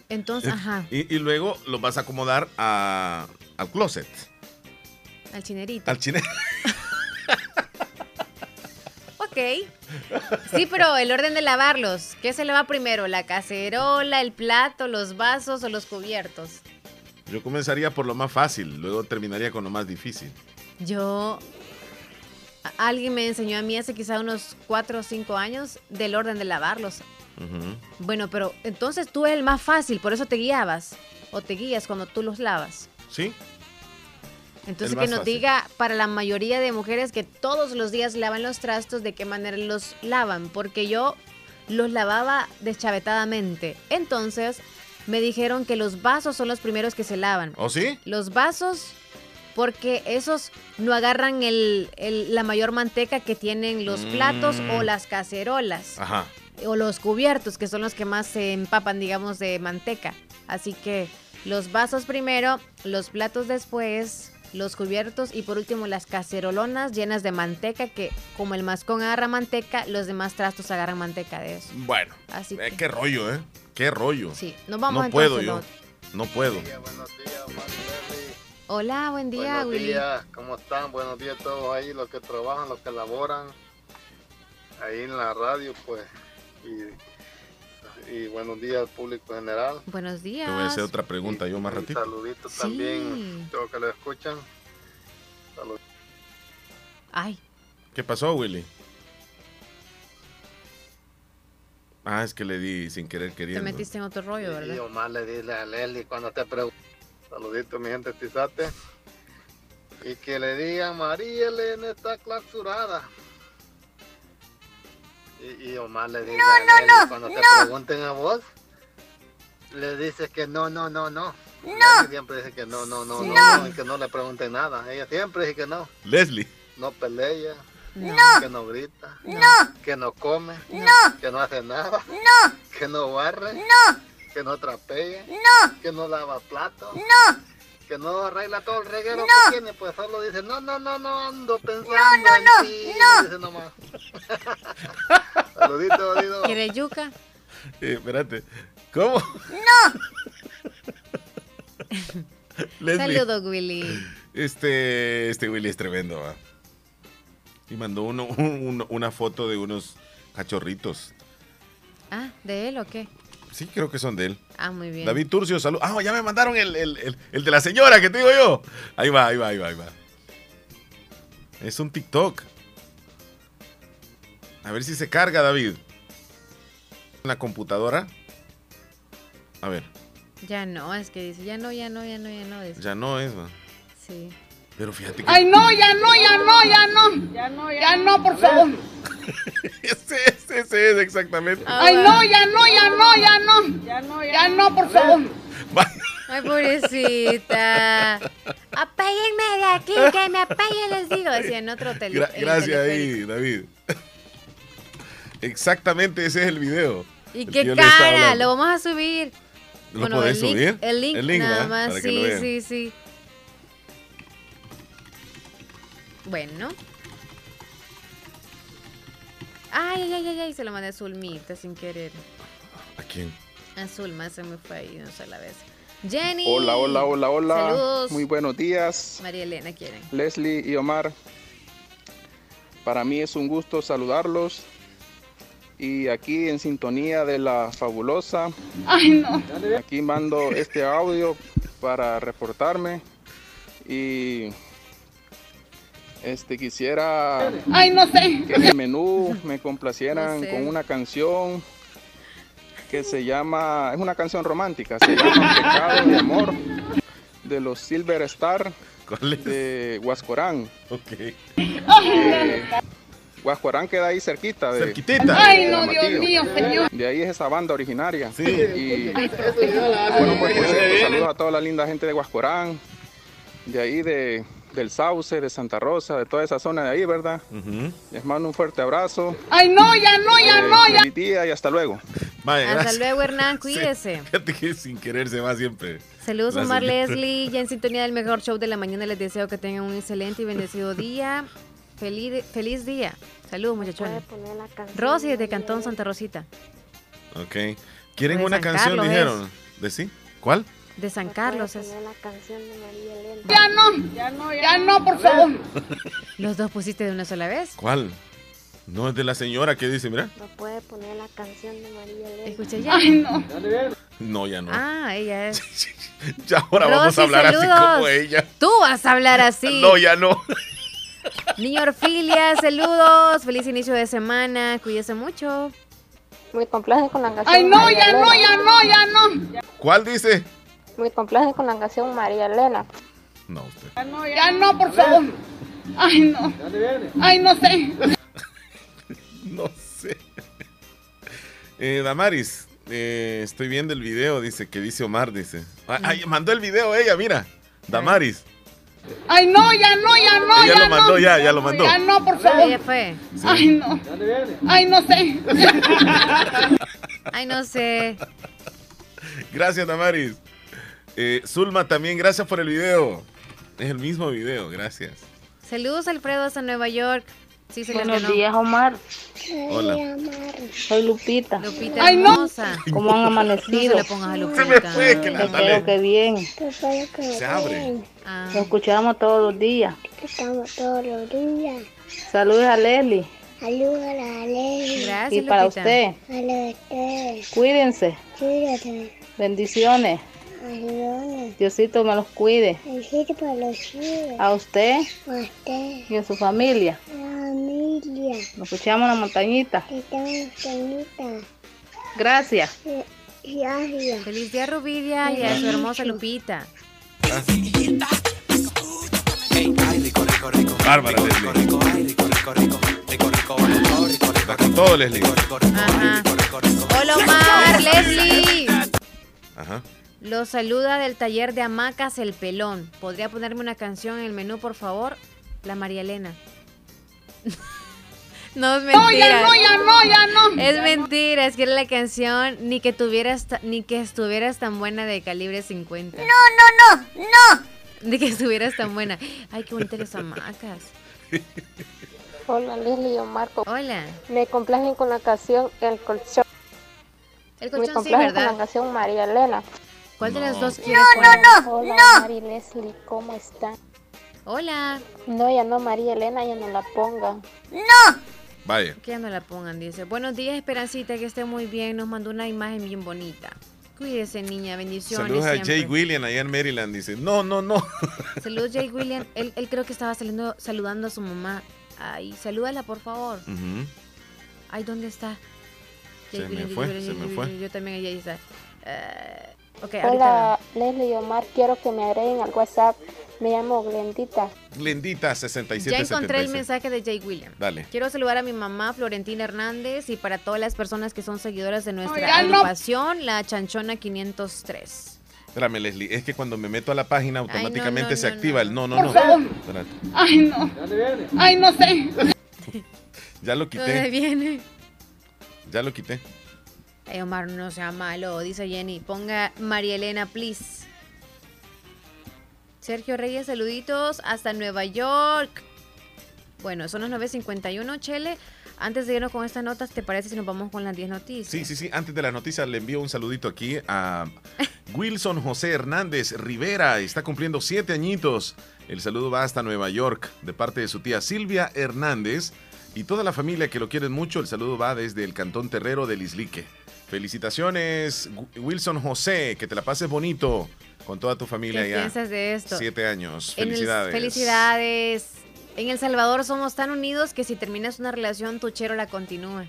Entonces, [laughs] ajá, Y, y luego los vas a acomodar a- al closet. al chinerito. Al chine. [laughs] Ok. Sí, pero el orden de lavarlos, ¿qué se lava primero? ¿La cacerola, el plato, los vasos o los cubiertos? Yo comenzaría por lo más fácil. Luego terminaría con lo más difícil. Yo. Alguien me enseñó a mí hace quizá unos 4 o 5 años del orden de lavarlos. Bueno, pero entonces tú eres el más fácil, por eso te guiabas. O te guías cuando tú los lavas. ¿Sí? Entonces que nos fácil. diga para la mayoría de mujeres que todos los días lavan los trastos, de qué manera los lavan, porque yo los lavaba deschavetadamente. Entonces me dijeron que los vasos son los primeros que se lavan. ¿O sí? Los vasos, porque esos no agarran el- el- la mayor manteca que tienen los platos Mm. o las cacerolas Ajá. o los cubiertos, que son los que más se empapan, digamos, de manteca. Así que los vasos primero, los platos después, los cubiertos y por último las cacerolonas llenas de manteca, que como el mascón agarra manteca, los demás trastos agarran manteca de eso. Bueno. Así eh, que- qué rollo, ¿eh? Qué rollo. Sí, nos vamos no entonces puedo yo. No puedo. Hola, buen día, Buenos Willy. días, ¿cómo están? Buenos días a todos ahí, los que trabajan, los que laboran ahí en la radio, pues. Y, y buenos días al público general. Buenos días. Te voy a hacer otra pregunta yo más Un ratito. saludito Sí. también, todos que lo escuchan. Salud. Ay, ¿Qué pasó, Willy? Ah, es que le di sin querer te queriendo. metiste en otro rollo, Y ¿verdad? Omar le dile a Leli cuando te pregunte. Saludito, mi gente Tizate. Y que le diga, María Elena está clausurada. Y, y Omar le dice a Leli cuando te pregunten a vos, le dices que no, no, no, no. Leli siempre dice que no, no, no, no, no, y que no le pregunten nada. Ella siempre dice que no. Leslie. No pelea, No. que no grita, No. que no come, No. que no hace nada, No, que no barre, no, que no trapea, no, que no lava platos, no. Que no arregla todo el reguero No. que tiene, pues solo dice, no, no, no, no, ando pensando No, no, en no, ti", no. dice nomás. [laughs] Saludito, Dido. ¿Quieres yuca? Eh, espérate. ¿Cómo? No. [laughs] Saludos, Willy. Este, este Willy es tremendo, ¿va? Y mandó uno, un- una foto de unos cachorritos. Ah, ¿de él o qué? Sí, creo que son de él. Ah, muy bien. David Turcio, salud. Ah, ya me mandaron el, el- el- el de la señora que te digo yo. Ahí va, ahí va, ahí va, ahí va. Es un TikTok. A ver si se carga, David. En la computadora. A ver, Ya no, es que dice, ya no, ya no, ya no, ya no. ya no es, ¿va? Sí. Pero fíjate que. Ay, no, ya no, ya no, ya no. Ya no, ya no, por favor. Ese, ese, ese es exactamente. Ay, no, ya no, ya no, ya no. Ya no, ya no, por favor. Ay, pobrecita. [laughs] Apéguenme de aquí, que me apaguen, les digo. Decía en otro tele. Gra- gracias ahí, David. Exactamente ese es el video. Y el qué cara, lo vamos a subir. ¿Lo podés el link, subir? El link, El link, nada ¿verdad? más, sí, sí, sí. Bueno. Ay, ay, ay, ay, ay, se lo mandé a Zulmita sin querer. ¿A quién? A Zulma se me fue ahí una sola vez. Jenny. Hola, hola, hola, hola. Saludos. Muy buenos días. María Elena quieren. Leslie y Omar. Para mí es un gusto saludarlos. Y aquí en sintonía de la fabulosa. Ay, no. Aquí mando este audio para reportarme. Y este quisiera Ay, no sé. que en el menú me complacieran No sé. con una canción que se llama, es una canción romántica, se llama Pecado de Amor de los Silver Star de Huascorán. Ok. Eh, Huascorán queda ahí cerquita. De, Cerquitita. Ay, no, de Dios mío, señor. De ahí es esa banda originaria. Sí. Y bueno, pues por cierto, saludos a toda la linda gente de Huascorán, de ahí de, del Sauce, de Santa Rosa, de toda esa zona de ahí, ¿verdad? Les mando un fuerte abrazo. Ay, no, ya no, ya Eh, no, ya. feliz día y hasta luego. Vaya, Hasta gracias. luego, Hernán, [laughs] cuídese. Fíjate que sin querer se va siempre. Saludos, Omar. Leslie, [laughs] ya en sintonía del mejor show de la mañana. Les deseo que tengan un excelente y bendecido día. Feliz, feliz día. Saludos, muchachones. Rosy desde Cantón Santa Rosita, Ok. ¿Quieren una canción, Carlos dijeron? ¿De sí? ¿Cuál? De San Carlos. es. Ya no, ya no, ya no, por favor. [laughs] ¿Los dos pusiste de una sola vez? ¿Cuál? No es de la señora que dice, mira. ¿No puede poner la canción de María Elena? Escucha ya. Ay, no. No, ya no. Ah, ella es. [laughs] Ya ahora vamos Rosy, a hablar así saludos. como ella. Tú vas a hablar así. [laughs] No, ya no. Niño Orfilia, saludos. Feliz inicio de semana. Cuídese mucho. Muy complace con la canción Ay, no, María ya no, Elena. ya no, ya no. ¿Cuál dice? Muy complace con la canción María Elena. No, usted. Ya no, por favor. Ay, no. Ay, no sé. [laughs] No sé. Eh, Damaris, eh, estoy viendo el video, dice, que dice Omar, dice. Ay, mandó el video ella, mira. Damaris. Ay, no, ya no, ya no, ya lo mandó, no. ya, ya lo mandó. Ya no, por favor. Fue. Ay, no. Ay, no sé. Ay, no sé. [laughs] Gracias, Damaris. Eh, Zulma también, gracias por el video. Es el mismo video, gracias. Saludos, Alfredo, hasta Nueva York. Sí, se Buenos ganó. días, Omar. Hola. Soy Lupita. Lupita Ay, no. hermosa. ¿Cómo han amanecido? No se le pongas a Lupita. Se me fue, que la Espero dale. que bien. Se abre. Ah, Lo escuchamos todos los días. Estamos todos los días. Saludos a Leslie. Saludos a la ley. gracias, Y para Lupita. usted, A tres. cuídense. Cuídate. Bendiciones. Ayúdame. Diosito me los cuide. Para los hijos. A usted A usted. y a su familia. A la familia. Nos escuchamos en la montañita. Estamos bonitas. Gracias. Gracias. Feliz día, Rubidia, y a su hermosa Lupita. Bárbara, Leslie. Está con todo, Leslie. Ajá. Hola, Omar, Leslie. Ajá. Los saluda del taller de hamacas El Pelón. ¿Podría ponerme una canción en el menú, por favor? La María Elena. [laughs] no es No, mentira. ya no, ya no, ya no. Es mentira, es que era la canción ni que tuvieras ni que estuvieras tan buena de calibre 50. No, no, no, no. Ni que estuvieras tan buena. Ay, qué bonitas las hamacas. [laughs] Hola, Leslie y Marco. Hola. Me complacen con la canción El Colchón. El Me colchón sí, complacen con la ¿verdad? canción María Elena. ¿Cuál de las No. dos quieres? No, poner? no, no, Hola, no. Mari Leslie, ¿cómo están? Hola. No, ya no, María Elena, ya no la pongan. No. Vaya. Que ya no la pongan, dice. Buenos días, Esperancita, que esté muy bien. Nos mandó una imagen bien bonita. Cuídese, niña. Bendiciones. Saludos a siempre. Jay William allá en Maryland. Dice, no, no, no. [laughs] Saludos, Jay William. Él, él creo que estaba saliendo, saludando a su mamá. Ay, salúdala, por favor. Ay, ¿dónde está? Se Jay me William, fue, se William, me fue. Yo también, ahí está. Eh, Hola, Leslie y Omar, quiero que me agreguen al WhatsApp. Me llamo Glendita. Glendita Ya 6776. encontré el mensaje de Jay William. Dale. Quiero saludar a mi mamá Florentina Hernández y para todas las personas que son seguidoras de nuestra no. agrupación, la Chanchona 503. Espérame, Leslie. Es que cuando me meto a la página automáticamente no, se no, activa no. el no, no, Por no. favor. Espérate. Ay, no. Ay, no sé. [laughs] Ya lo ¿Dónde quité. viene? Ya lo quité. Ay, Omar, no sea malo, dice Jenny. Ponga María Elena, please. Sergio Reyes, saluditos hasta Nueva York. Bueno, son las 9.51, Chele. Antes de irnos con estas notas, ¿te parece si nos vamos con las 10 noticias? Sí, sí, sí. Antes de las noticias le envío un saludito aquí a [laughs] Wilson José Hernández Rivera. Está cumpliendo siete añitos. El saludo va hasta Nueva York de parte de su tía Silvia Hernández y toda la familia que lo quieren mucho. El saludo va desde el Cantón Terrero del Islique. Felicitaciones, Wilson José. Que te la pases bonito con toda tu familia ¿Qué allá. piensas de esto? Siete años. En el- Felicidades. felicidades. En El Salvador somos tan unidos que si terminas una relación, tu chero la continúa.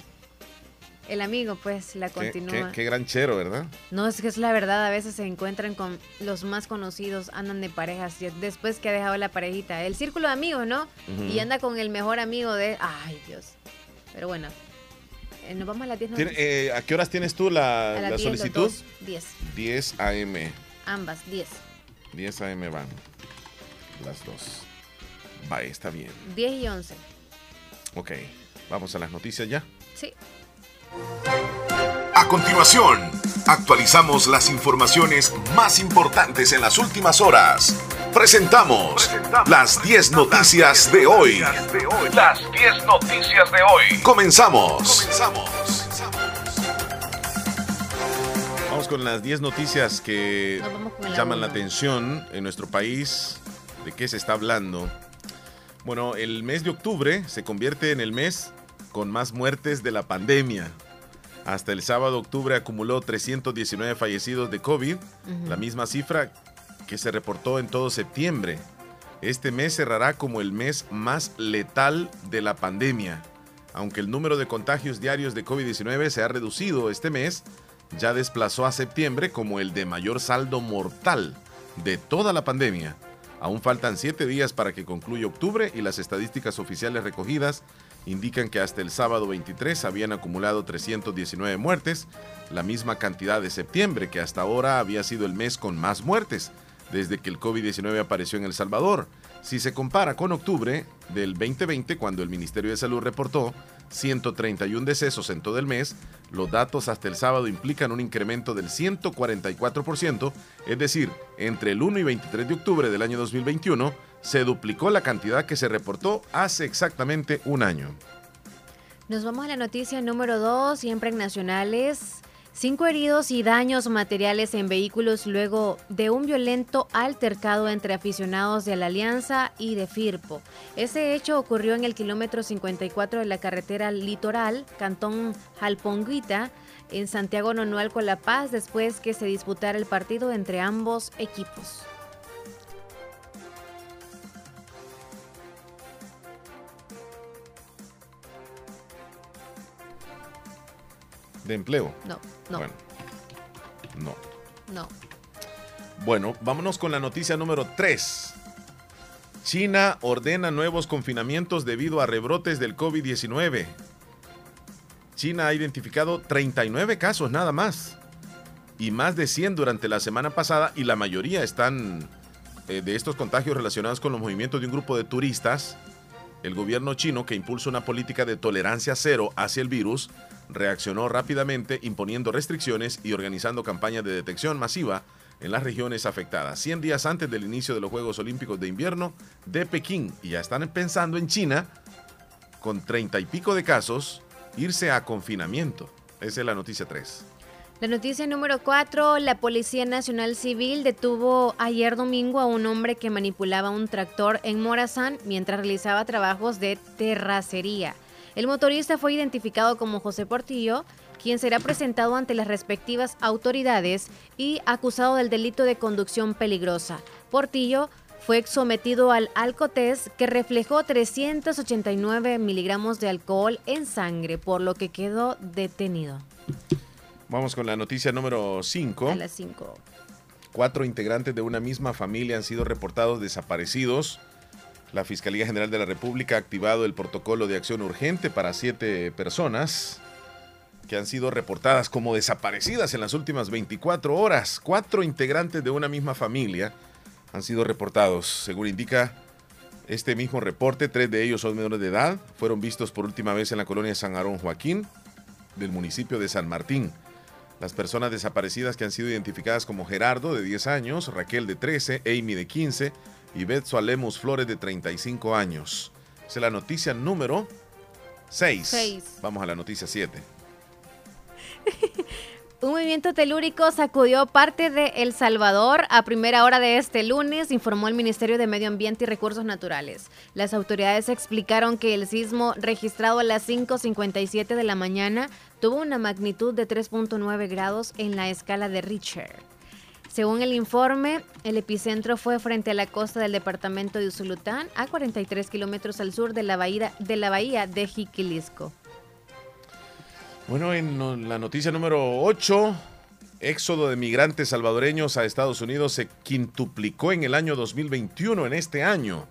El amigo, pues, la continúa. qué- qué gran chero, ¿verdad? No, es que es la verdad, a veces se encuentran con los más conocidos, andan de parejas, y después que ha dejado la parejita, el círculo de amigos, ¿no? Y anda con el mejor amigo de... Ay, Dios. Pero bueno, eh, nos vamos a las 10 Tiene- noticias. eh, ¿A qué horas tienes tú la, a las la 10, los solicitud? dos, 10, 10 AM. ambas, 10. 10 AM van. Las dos. Va, está bien. 10 y 11. Ok. Vamos a las noticias ya. Sí. A continuación, actualizamos las informaciones más importantes en las últimas horas. Presentamos las 10 noticias de hoy. Las 10 noticias de hoy. Comenzamos. Vamos con las 10 noticias que llaman la atención en nuestro país. ¿De qué se está hablando? Bueno, el mes de octubre se convierte en el mes con más muertes de la pandemia. Hasta el sábado octubre acumuló 319 fallecidos de COVID, la misma cifra que se reportó en todo septiembre. Este mes cerrará como el mes más letal de la pandemia. Aunque el número de contagios diarios de COVID-19 se ha reducido este mes, ya desplazó a septiembre como el de mayor saldo mortal de toda la pandemia. Aún faltan siete días para que concluya octubre y las estadísticas oficiales recogidas indican que hasta el sábado 23 habían acumulado 319 muertes, la misma cantidad de septiembre, que hasta ahora había sido el mes con más muertes desde que el COVID-19 apareció en El Salvador. Si se compara con octubre del 2020, cuando el Ministerio de Salud reportó 131 decesos en todo el mes, los datos hasta el sábado implican un incremento del 144%, es decir, entre el 1 y 23 de octubre del año 2021 se duplicó la cantidad que se reportó hace exactamente un año. Nos vamos a la noticia número 2, siempre en nacionales. Cinco heridos y daños materiales en vehículos luego de un violento altercado entre aficionados de la Alianza y de Firpo. Ese hecho ocurrió en el kilómetro 54 de la carretera litoral, Cantón Jalponguita, en Santiago Nonual con La Paz, después que se disputara el partido entre ambos equipos. ¿De empleo? No, no, Bueno, no. no. Bueno, vámonos con la noticia número 3. China ordena nuevos confinamientos debido a rebrotes del COVID-19. China ha identificado 39 casos nada más y más de 100 durante la semana pasada y la mayoría están eh, de estos contagios relacionados con los movimientos de un grupo de turistas. El gobierno chino, que impulsa una política de tolerancia cero hacia el virus, reaccionó rápidamente imponiendo restricciones y organizando campañas de detección masiva en las regiones afectadas. 100 días antes del inicio de los Juegos Olímpicos de Invierno de Pekín. Y ya están pensando en China, con 30 y pico de casos, irse a confinamiento. Esa es la noticia 3. La noticia número 4, la Policía Nacional Civil detuvo ayer domingo a un hombre que manipulaba un tractor en Morazán mientras realizaba trabajos de terracería. El motorista fue identificado como José Portillo, quien será presentado ante las respectivas autoridades y acusado del delito de conducción peligrosa. Portillo fue sometido al alcotest que reflejó 389 miligramos de alcohol en sangre, por lo que quedó detenido. Vamos con la noticia número 5. A las 5. Cuatro integrantes de una misma familia han sido reportados desaparecidos. La Fiscalía General de la República ha activado el protocolo de acción urgente para siete personas que han sido reportadas como desaparecidas en las últimas 24 horas. Cuatro integrantes de una misma familia han sido reportados. Según indica este mismo reporte, tres de ellos son menores de edad. Fueron vistos por última vez en la colonia San Aarón Joaquín del municipio de San Martín. Las personas desaparecidas que han sido identificadas como Gerardo, de 10 años, Raquel, de 13, Amy, de 15 y Betso Alemus Flores, de 35 años. Esa es la noticia número 6. Seis. Vamos a la noticia 7. [laughs] Un movimiento telúrico sacudió parte de El Salvador a primera hora de este lunes, informó el Ministerio de Medio Ambiente y Recursos Naturales. Las autoridades explicaron que el sismo registrado a las 5.57 de la mañana tuvo una magnitud de 3.9 grados en la escala de Richter. Según el informe, el epicentro fue frente a la costa del departamento de Usulután, a 43 kilómetros al sur de la bahía de, la bahía de Jiquilisco. Bueno, en la noticia número 8, éxodo de migrantes salvadoreños a Estados Unidos se quintuplicó en el año 2021, en este año.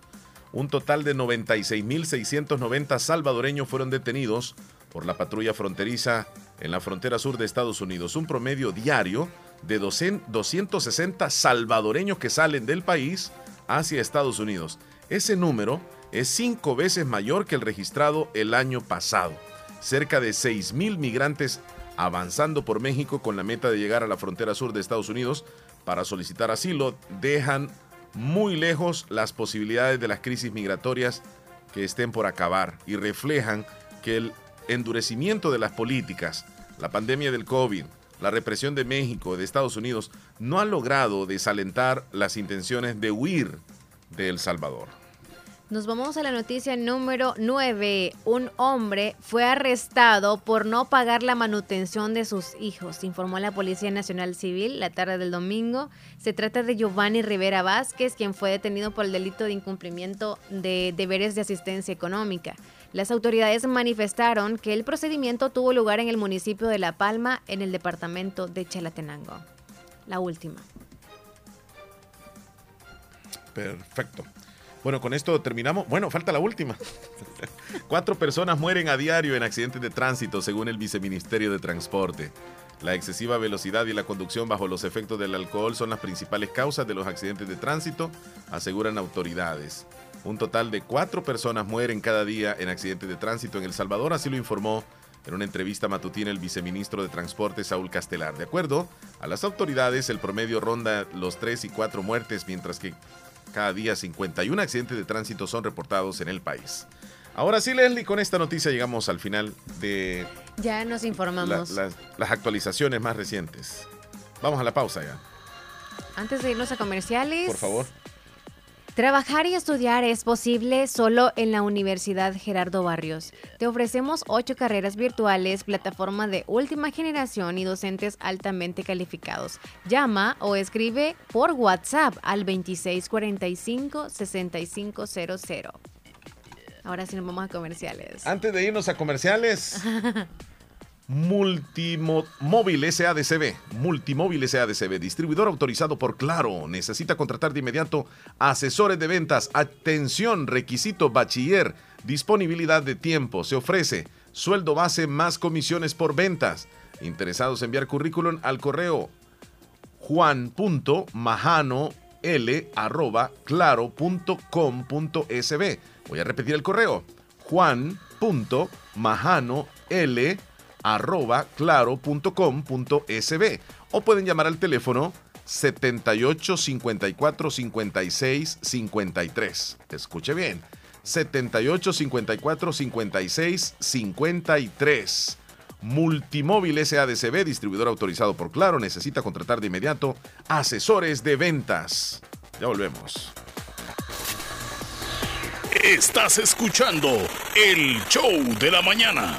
Un total de 96.690 salvadoreños fueron detenidos por la patrulla fronteriza en la frontera sur de Estados Unidos. Un promedio diario de 260 salvadoreños que salen del país hacia Estados Unidos. Ese número es cinco veces mayor que el registrado el año pasado. Cerca de 6.000 migrantes avanzando por México con la meta de llegar a la frontera sur de Estados Unidos para solicitar asilo dejan muy lejos las posibilidades de las crisis migratorias que estén por acabar y reflejan que el endurecimiento de las políticas, la pandemia del COVID, la represión de México, de Estados Unidos, no ha logrado desalentar las intenciones de huir de El Salvador. Nos vamos a la noticia número 9. Un hombre fue arrestado por no pagar la manutención de sus hijos, informó la Policía Nacional Civil la tarde del domingo. Se trata de Giovanni Rivera Vázquez, quien fue detenido por el delito de incumplimiento de deberes de asistencia económica. Las autoridades manifestaron que el procedimiento tuvo lugar en el municipio de La Palma, en el departamento de Chalatenango. La última. Perfecto. Bueno, con esto terminamos. Bueno, falta la última. [laughs] Cuatro personas mueren a diario en accidentes de tránsito, según el viceministerio de Transporte. La excesiva velocidad y la conducción bajo los efectos del alcohol son las principales causas de los accidentes de tránsito, aseguran autoridades. Un total de cuatro personas mueren cada día en accidentes de tránsito en El Salvador, así lo informó en una entrevista matutina el viceministro de Transporte Saúl Castelar. De acuerdo a las autoridades, el promedio ronda los tres y cuatro muertes, mientras que cada día 51 accidentes de tránsito son reportados en el país. Ahora sí, Leslie, con esta noticia llegamos al final de... Ya nos informamos. las actualizaciones más recientes. Vamos a la pausa ya. Antes de irnos a comerciales. Por favor. Trabajar y estudiar es posible solo en la Universidad Gerardo Barrios. Te ofrecemos ocho carreras virtuales, plataforma de última generación y docentes altamente calificados. Llama o escribe por WhatsApp al 2645-6500. Ahora sí nos vamos a comerciales. Antes de irnos a comerciales, [laughs] Multimóvil SADCB, Multimóvil SADCB, distribuidor autorizado por Claro. Necesita contratar de inmediato asesores de ventas. Atención, requisito bachiller, disponibilidad de tiempo. Se ofrece sueldo base más comisiones por ventas. Interesados en enviar currículum al correo juan.majano.l@claro.com.sb. Voy a repetir el correo. juan.majano.l arroba claro.com.sb o pueden llamar al teléfono 78 54 56 53. Escuche bien. 78 54 56 53. Multimóvil SADCB, distribuidor autorizado por Claro, necesita contratar de inmediato asesores de ventas. Ya volvemos. Estás escuchando el show de la mañana.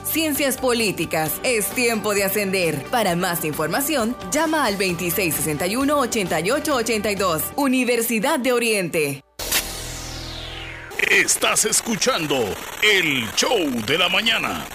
Ciencias Políticas. Es tiempo de ascender. Para más información, llama al 2661-8882. Universidad de Oriente. Estás escuchando el show de la mañana.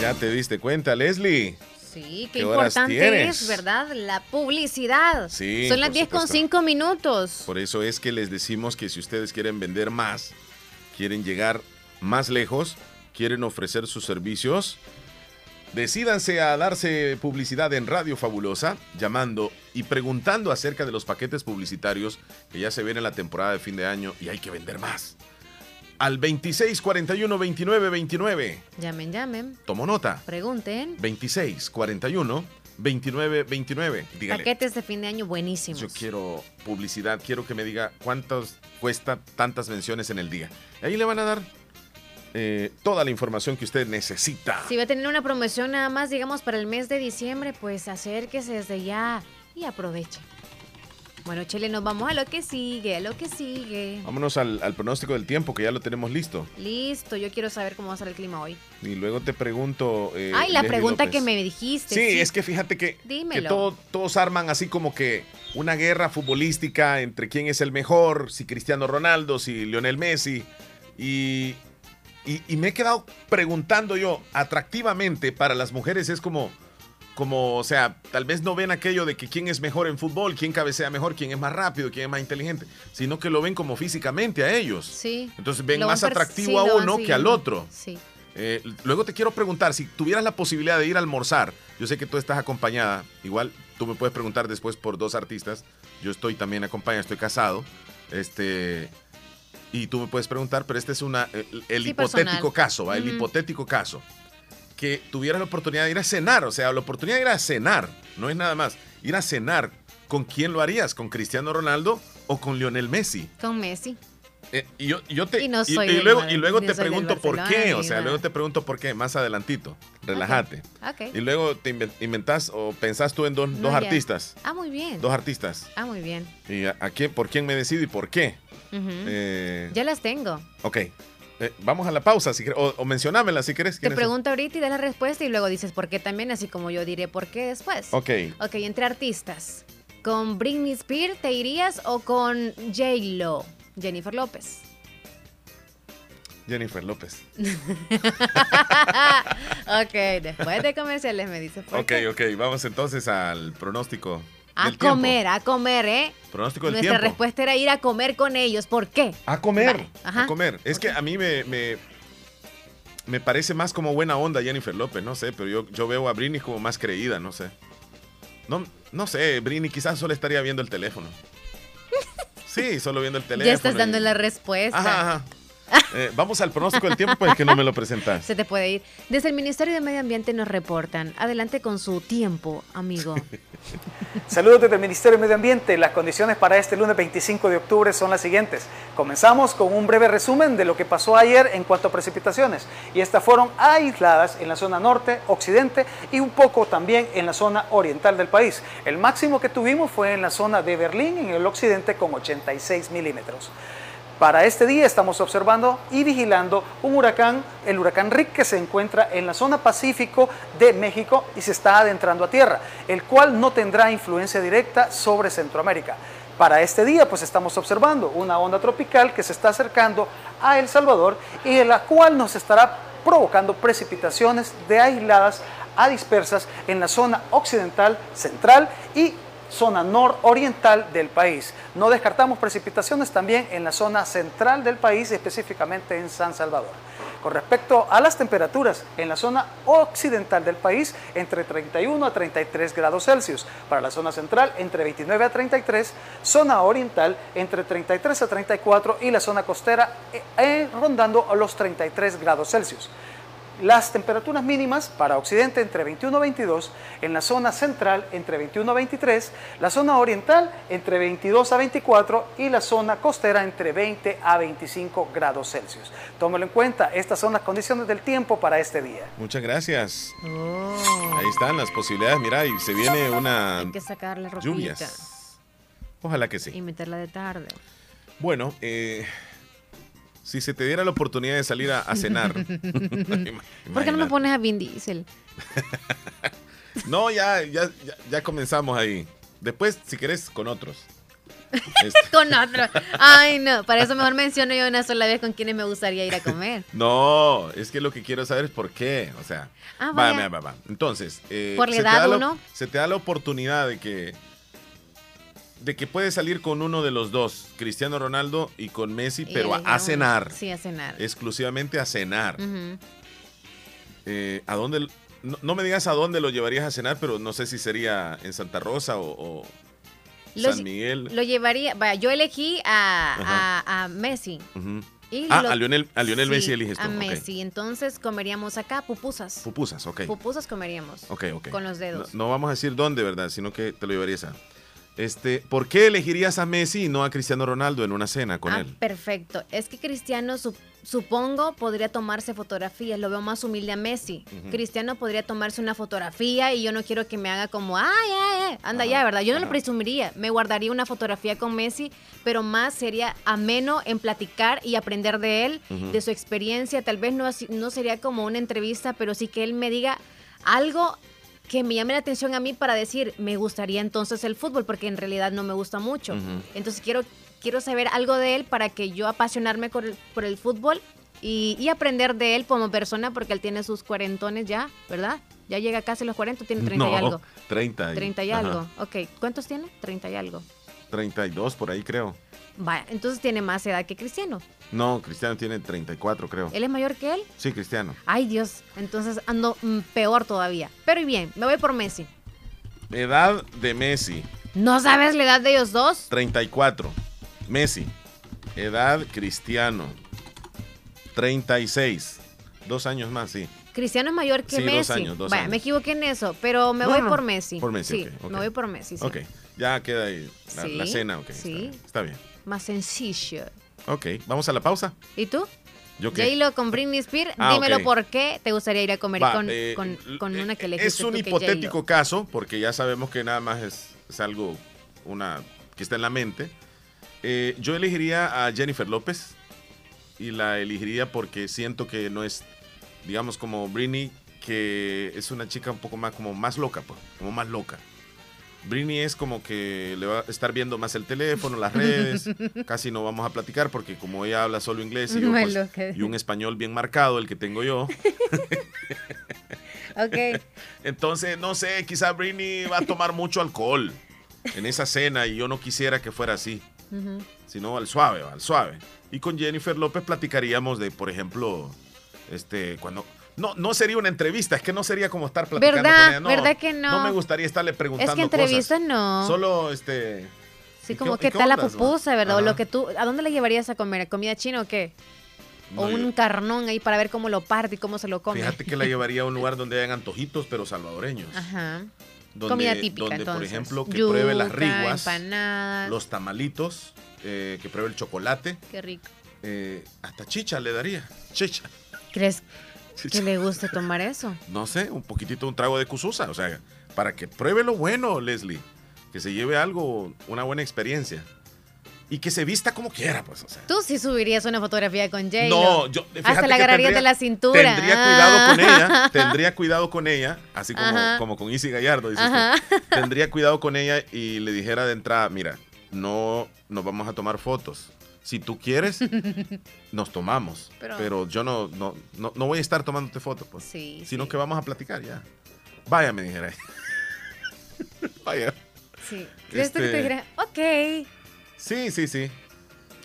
Ya te diste cuenta, Leslie. Sí, qué, ¿Qué horas importante es, ¿verdad? La publicidad. Sí, Son las por 10 con supuesto. 5 minutos. Por eso es que les decimos que si ustedes quieren vender más, quieren llegar más lejos, quieren ofrecer sus servicios, decídanse a darse publicidad en Radio Fabulosa, llamando y preguntando acerca de los paquetes publicitarios que ya se viene en la temporada de fin de año y hay que vender más. Al 26 41 29 29. Llamen, llamen. Tomo nota. Pregunten. 26 41 29 29. Dígale. Paquetes de fin de año buenísimos. Yo quiero publicidad, quiero que me diga cuántos cuesta tantas menciones en el día. Ahí le van a dar eh, toda la información que usted necesita. Si va a tener una promoción nada más, digamos, para el mes de diciembre, pues acérquese desde ya y aproveche. Bueno, Chele, nos vamos a lo que sigue, a lo que sigue. Vámonos al, al pronóstico del tiempo, que ya lo tenemos listo. Listo, yo quiero saber cómo va a ser el clima hoy. Y luego te pregunto. eh, Ay, la Leslie pregunta López. que me dijiste. Sí, es que fíjate que, que Dímelo. todo- todos arman así como que una guerra futbolística entre quién es el mejor, si Cristiano Ronaldo, si Lionel Messi. Y, y- y me he quedado preguntando yo, atractivamente para las mujeres es como, como, o sea, tal vez no ven aquello de que quién es mejor en fútbol, quién cabecea mejor, quién es más rápido, quién es más inteligente, sino que lo ven como físicamente a ellos. Sí. Entonces ven Lo más atractivo sí, a uno que al otro. Sí. Eh, luego te quiero preguntar, si tuvieras la posibilidad de ir a almorzar, yo sé que tú estás acompañada, igual tú me puedes preguntar después por dos artistas, yo estoy también acompañado, estoy casado, este, y tú me puedes preguntar, pero este es una, el, el Sí, hipotético personal. caso, ¿va? el hipotético caso, que tuvieras la oportunidad de ir a cenar, o sea, la oportunidad de ir a cenar, no es nada más, ir a cenar, ¿con quién lo harías? ¿Con Cristiano Ronaldo o con Lionel Messi? Con Messi. Eh, y yo, yo te, Y no y- soy y del luego, y luego te pregunto por qué, o sea, nada. luego te pregunto por qué, más adelantito, relájate. Ok. Y luego te inven- inventás o pensás tú en dos, No, dos artistas, Ah, muy bien. dos artistas. Ah, muy bien. ¿Y a, a quién, por quién me decido y por qué? Eh, Ya las tengo. ok, Eh, vamos a la pausa, si querés, o, o mencionámela si quieres. Te pregunto ahorita y das la respuesta y luego dices por qué también, así como yo diré por qué después. Ok, Ok, entre artistas. ¿Con Britney Spears te irías o con J-Lo? Jennifer López. Jennifer López. [laughs] ok, después de comerciales me dices por Ok, qué. ok, vamos entonces al pronóstico A del tiempo. comer, a comer, ¿eh? Pronóstico del Nuestra tiempo. respuesta era ir a comer con ellos. ¿Por qué? A comer. Vale, ajá. A comer. Es que a mí me, me, me parece más como buena onda Jennifer López, no sé, pero yo, yo veo a Britney como más creída, no sé. No, no sé, Britney quizás solo estaría viendo el teléfono. [laughs] Sí, solo viendo el teléfono. Ya estás y- dando la respuesta. Ajá, ajá. Eh, vamos al pronóstico del tiempo, pues que no me lo presentas. Se te puede ir. Desde el Ministerio de Medio Ambiente nos reportan. Adelante con su tiempo, amigo. [laughs] Saludos desde el Ministerio de Medio Ambiente. Las condiciones para este lunes 25 de octubre son las siguientes. Comenzamos con un breve resumen de lo que pasó ayer en cuanto a precipitaciones. Y estas fueron aisladas en la zona norte, occidente y un poco también en la zona oriental del país. El máximo que tuvimos fue en la zona de Berlín, en el occidente, con 86 milímetros. Para este día estamos observando y vigilando un huracán, el huracán Rick, que se encuentra en la zona pacífico de México y se está adentrando a tierra, el cual no tendrá influencia directa sobre Centroamérica. Para este día, pues estamos observando una onda tropical que se está acercando a El Salvador y en la cual nos estará provocando precipitaciones de aisladas a dispersas en la zona occidental, central y zona nororiental del país. No descartamos precipitaciones también en la zona central del país, específicamente en San Salvador. Con respecto a las temperaturas, en la zona occidental del país, entre 31 a 33 grados Celsius. Para la zona central, entre 29 a 33. Zona oriental, entre 33 a 34. Y la zona costera, eh, eh, rondando los 33 grados Celsius. Las temperaturas mínimas para Occidente entre 21 a 22, en la zona central entre 21 a 23, la zona oriental entre 22 a 24 y la zona costera entre 20 a 25 grados Celsius. Tómelo en cuenta, estas son las condiciones del tiempo para este día. Muchas gracias. Oh. Ahí están las posibilidades. Mira, y se viene una Hay que sacar la ropita lluvias. Ojalá que sí. y meterla de tarde. Bueno, eh, si se te diera la oportunidad de salir a, a cenar. [laughs] ¿Por qué no me pones a Vin Diesel? [laughs] No, ya, ya, ya, ya comenzamos ahí. Después, si querés, con otros. Este, [laughs] con otro. Ay, no. Para eso mejor menciono yo una sola vez con quienes me gustaría ir a comer. no, es que lo que quiero saber es por qué. O sea, Ah, va, va, va, va. Entonces, eh, Por la edad, da la- uno. se te da la oportunidad de que de que puedes salir con uno de los dos, Cristiano Ronaldo y con Messi, Y pero a, cenar. Sí, a cenar. Exclusivamente a cenar. Eh, ¿A dónde? No, no me digas a dónde lo llevarías a cenar, pero no sé si sería en Santa Rosa o, o Lo- San Miguel. Lo llevaría. Vaya, yo elegí a, a- a Messi. Y Ah, lo- a Lionel, a Lionel Sí, Messi eliges tú. A. Messi. Entonces comeríamos acá pupusas. Pupusas, ok. Pupusas comeríamos. Ok, ok. Con los dedos. No, no vamos a decir dónde, ¿verdad? Sino que te lo llevarías a. Este, ¿Por qué elegirías a Messi y no a Cristiano Ronaldo en una cena con Ah, él? perfecto. Es que Cristiano, su, supongo, podría tomarse fotografías. Lo veo más humilde a Messi. Cristiano podría tomarse una fotografía y yo no quiero que me haga como, ay, ay, ay, anda ya, ¿verdad? Yo no lo presumiría. Me guardaría una fotografía con Messi, pero más sería ameno en platicar y aprender de él, de su experiencia. Tal vez no, no sería como una entrevista, pero sí que él me diga algo que me llame la atención a mí para decir, me gustaría entonces el fútbol, porque en realidad no me gusta mucho. Entonces quiero, quiero saber algo de él para que yo apasionarme por el, por el fútbol y, y aprender de él como persona, porque él tiene sus cuarentones ya, ¿verdad? Ya llega casi los 40, tiene 30 y algo. 30. y- 30 y ajá, algo. Ok, ¿cuántos tiene? 30 y algo. 32 por ahí creo. Vaya, entonces tiene más edad que Cristiano. No, Cristiano tiene 34 creo. ¿Él es mayor que él? Sí, Cristiano. Ay, Dios, entonces ando mm, peor todavía. Pero bien, me voy por Messi. Edad de Messi, ¿No sabes la edad de ellos dos? 34. Messi. Edad Cristiano, 36. Dos años más, sí. Cristiano es mayor que Sí, dos Messi. años, dos Vaya, años. me equivoqué en eso, pero me No, voy no, por Messi. por Messi, Sí, me voy por Messi. sí. Ok, ya queda ahí la, cena, ok. sí. Está, bien, está bien. Más sencillo. Ok, vamos a la pausa. ¿Y tú? ¿Yo qué? J-Lo con Britney Spears, Ah, dímelo por qué te gustaría ir a comer Va, con, eh, con, con una que le Es un hipotético caso, porque ya sabemos que nada más es, es algo una que está en la mente. Eh, yo elegiría a Jennifer López y la elegiría porque siento que no es, digamos, como Britney, que es una chica un poco más como más loca, pues, como más loca. Britney es como que le va a estar viendo más el teléfono, las redes, [laughs] casi no vamos a platicar porque como ella habla solo inglés y, yo, pues, y un español bien marcado, el que tengo yo, [laughs] Ok. entonces, no sé, quizá Britney va a tomar mucho alcohol en esa cena y yo no quisiera que fuera así, Ujú. sino al suave, al suave. Y con Jennifer López platicaríamos de, por ejemplo, este, cuando... No, no sería una entrevista, es que no sería como estar platicando ¿Verdad? con ella. No, ¿Verdad que no? No me gustaría estarle preguntando Es que entrevistas no. Solo, este... Sí, ¿y como qué- tal la ondas, pupusa, ¿verdad? O lo que tú, ¿a dónde le llevarías a comer? ¿Comida china o qué? o un carnón ahí para ver cómo lo parte y cómo se lo come. Fíjate que la [laughs] llevaría a un lugar donde hayan antojitos, pero salvadoreños. Ajá. Donde, Comida típica, donde, por entonces. ejemplo, que pruebe las Yuca, riguas, empanadas. los tamalitos, eh, que pruebe el chocolate. Qué rico. eh, hasta chicha le daría. Chicha. ¿Crees [laughs] que le guste tomar eso? No sé, un poquitito, un trago de cususa. O sea, para que pruebe lo bueno, Leslie. Que se lleve algo, una buena experiencia. Y que se vista como quiera, pues. O sea. Tú sí subirías una fotografía con J. No, yo Hasta la agarrarías de la cintura. Tendría cuidado con ella, Ah. [laughs] tendría cuidado con ella, así como, Ajá. como con Isi Gallardo, dices tú. [laughs] Tendría cuidado con ella y le dijera de entrada, mira, no nos vamos a tomar fotos. Si tú quieres, [laughs] nos tomamos. Pero- Pero, yo no, no, no, no voy a estar tomándote fotos, pues. Sí, Sino que vamos a platicar ya. Vaya, me dijera. [laughs] Vaya. Sí. ¿Crees tú que te Este- diría, ok? Sí, sí, sí.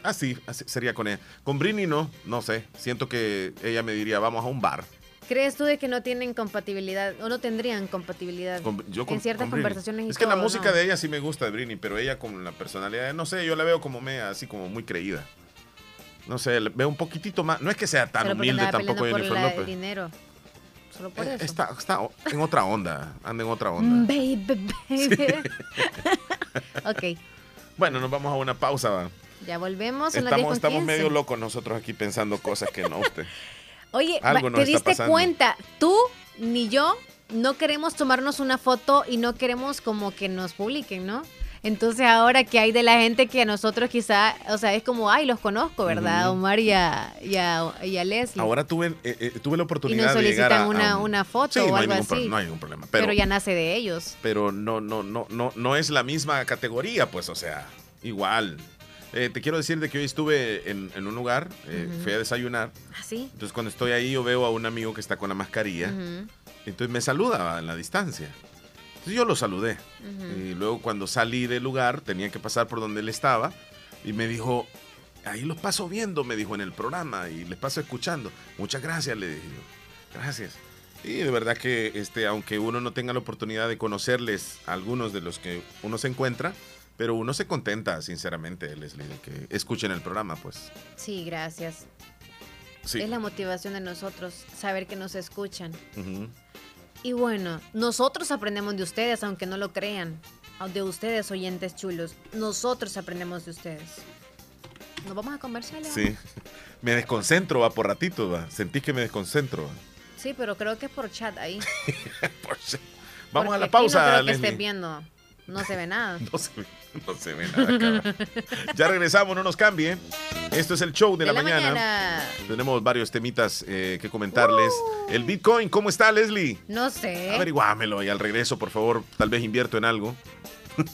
Así, así sería con ella. Con Britney no, no sé. Siento que ella me diría, vamos a un bar. ¿Crees tú de que no tienen compatibilidad o no tendrían compatibilidad Con- yo con- en ciertas con conversaciones? y Es que la música ¿no? de ella sí me gusta de Britney, pero ella con la personalidad, no sé, yo la veo como me, así como muy creída. No sé, veo un poquitito más. No es que sea tan Pero porque humilde tampoco Jennifer por la- López. el dinero. Solo por Eh, eso. Está, está en otra onda, anda en otra Mm, onda. Baby, baby. [laughs] ok, Bueno, nos vamos a una pausa. va. ya volvemos. Son las 10 Estamos, estamos 15. medio locos nosotros aquí pensando cosas que no usted. [laughs] Oye, Algo ¿te diste pasando. cuenta? Tú ni yo no queremos tomarnos una foto y no queremos como que nos publiquen, ¿no? Entonces ahora que hay de la gente que a nosotros quizá, o sea, es como, ay, los conozco, ¿verdad? Omar y a, y a- y a Leslie. Ahora tuve, eh, eh, tuve la y oportunidad nos de llegar a, solicitan una, un- una foto Sí, o no algo ningún pro- así. no hay ningún problema. pero, Pero, ya nace de ellos. pero no, no, no, no, no es la misma categoría, pues, o sea, igual. Eh, te quiero decir de que hoy estuve en, en un lugar, eh, Ujú. fui a desayunar. ¿Así? Entonces cuando estoy ahí yo veo a un amigo que está con la mascarilla. Ujú, Entonces me saluda en la distancia. Entonces yo lo saludé. ujú. Y luego cuando salí del lugar tenía que pasar por donde él estaba y me dijo, ahí los paso viendo, me dijo en el programa y les paso escuchando. Muchas gracias, le dije yo. Gracias. Y de verdad que este, aunque uno no tenga la oportunidad de conocerles a algunos de los que uno se encuentra, pero uno se contenta, sinceramente, Leslie, de que escuchen el programa, pues. Sí, gracias. Sí. Es la motivación de nosotros, saber que nos escuchan. Y bueno, nosotros aprendemos de ustedes, aunque no lo crean. De ustedes, oyentes chulos. Nosotros aprendemos de ustedes. Nos vamos a comerciales. Sí. [laughs] Me desconcentro, va, por ratito, va. Sentís que me desconcentro. Sí, pero creo que es por chat ahí. [laughs] Vamos Porque a la aquí pausa, No creo que estés viendo. No se ve nada. [laughs] No se ve, [laughs] no se ve nada, acá. Ya regresamos, no nos cambie. Esto es el show de, la, mañana. Tenemos varios temitas eh, que comentarles. Uh. El Bitcoin, ¿cómo está, Leslie? No sé. Averiguámelo y al regreso, por favor, tal vez invierto en algo. [laughs]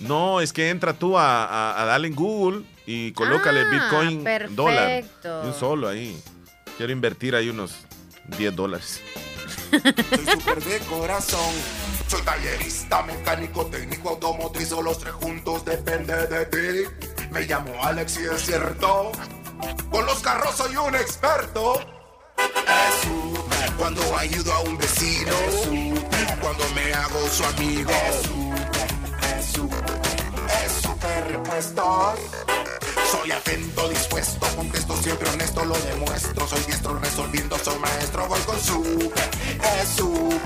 no, es que entra tú a, a- a darle en Google y colócale Ah, Bitcoin perfecto. dólar. Un solo ahí. Quiero invertir ahí unos 10 dólares. Soy súper de corazón. Soy tallerista, mecánico, técnico, automotriz, o los tres juntos depende de ti. Me llamo Alex y es cierto. Con los carros soy un experto. Es súper cuando ayudo a un vecino. Es súper cuando me hago su amigo. Es súper, es súper, es súper repuestos. Soy atento, dispuesto, contesto siempre honesto, lo demuestro. Soy diestro resolviendo, soy maestro, voy con súper, es súper,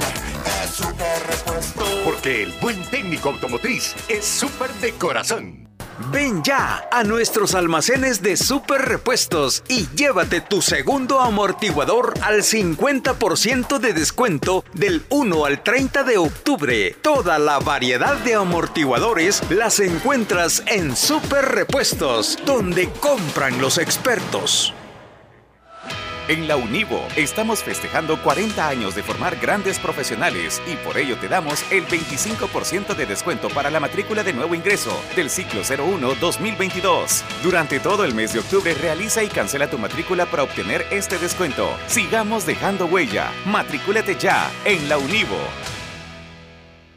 es súper repuesto. Porque el buen técnico automotriz es súper de corazón. Ven ya a nuestros almacenes de super repuestos y llévate tu segundo amortiguador al 50% de descuento del 1 al 30 de octubre. Toda la variedad de amortiguadores las encuentras en Super Repuestos, donde compran los expertos. En la Univo estamos festejando 40 años de formar grandes profesionales y por ello te damos el 25% de descuento para la matrícula de nuevo ingreso del ciclo 01-2022. Durante todo el mes de octubre realiza y cancela tu matrícula para obtener este descuento. Sigamos dejando huella. Matrículate ya en la Univo.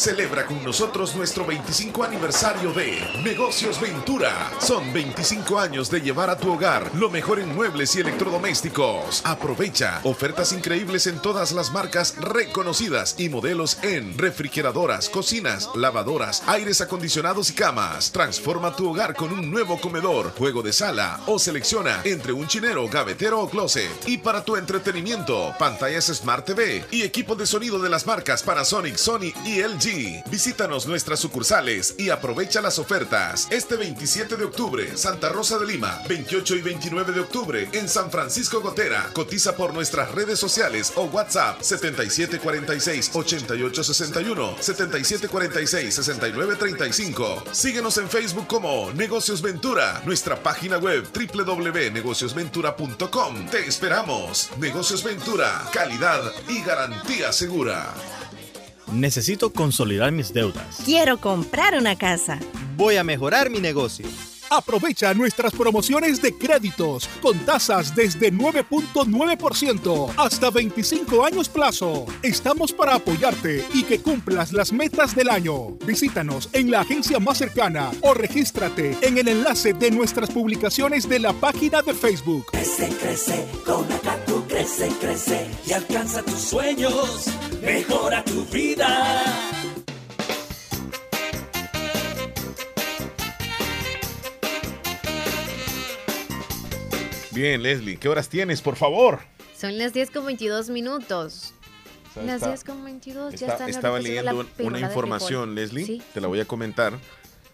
Celebra con nosotros nuestro 25 aniversario de Negocios Ventura. Son 25 años de llevar a tu hogar lo mejor en muebles y electrodomésticos. Aprovecha ofertas increíbles en todas las marcas reconocidas y modelos en refrigeradoras, cocinas, lavadoras, aires acondicionados y camas. Transforma tu hogar con un nuevo comedor, juego de sala o selecciona entre un chinero, gavetero o closet. Y para tu entretenimiento, pantallas Smart TV y equipos de sonido de las marcas Panasonic, Sony y LG. Visítanos nuestras sucursales y aprovecha las ofertas. Este 27 de octubre, Santa Rosa de Lima. 28 y 29 de octubre, en San Francisco Gotera. Cotiza por nuestras redes sociales o WhatsApp 7746-8861, 7746-6935. Síguenos en Facebook como Negocios Ventura, nuestra página web www.negociosventura.com. Te esperamos. Negocios Ventura, calidad y garantía segura. Necesito consolidar mis deudas. Quiero comprar una casa. Voy a mejorar mi negocio. Aprovecha nuestras promociones de créditos con tasas desde 9.9% hasta 25 años plazo. Estamos para apoyarte y que cumplas las metas del año. Visítanos en la agencia más cercana o regístrate en el enlace de nuestras publicaciones de la página de Facebook. Crece, crece, con Acatu crece, crece y alcanza tus sueños. Mejora tu vida. Bien, Leslie, ¿qué horas tienes, por favor? Son las 10 con 22 minutos. sea, las está- 10 con 22 ya Está- están estaba leyendo una información. Leslie, Sí. te la voy a comentar,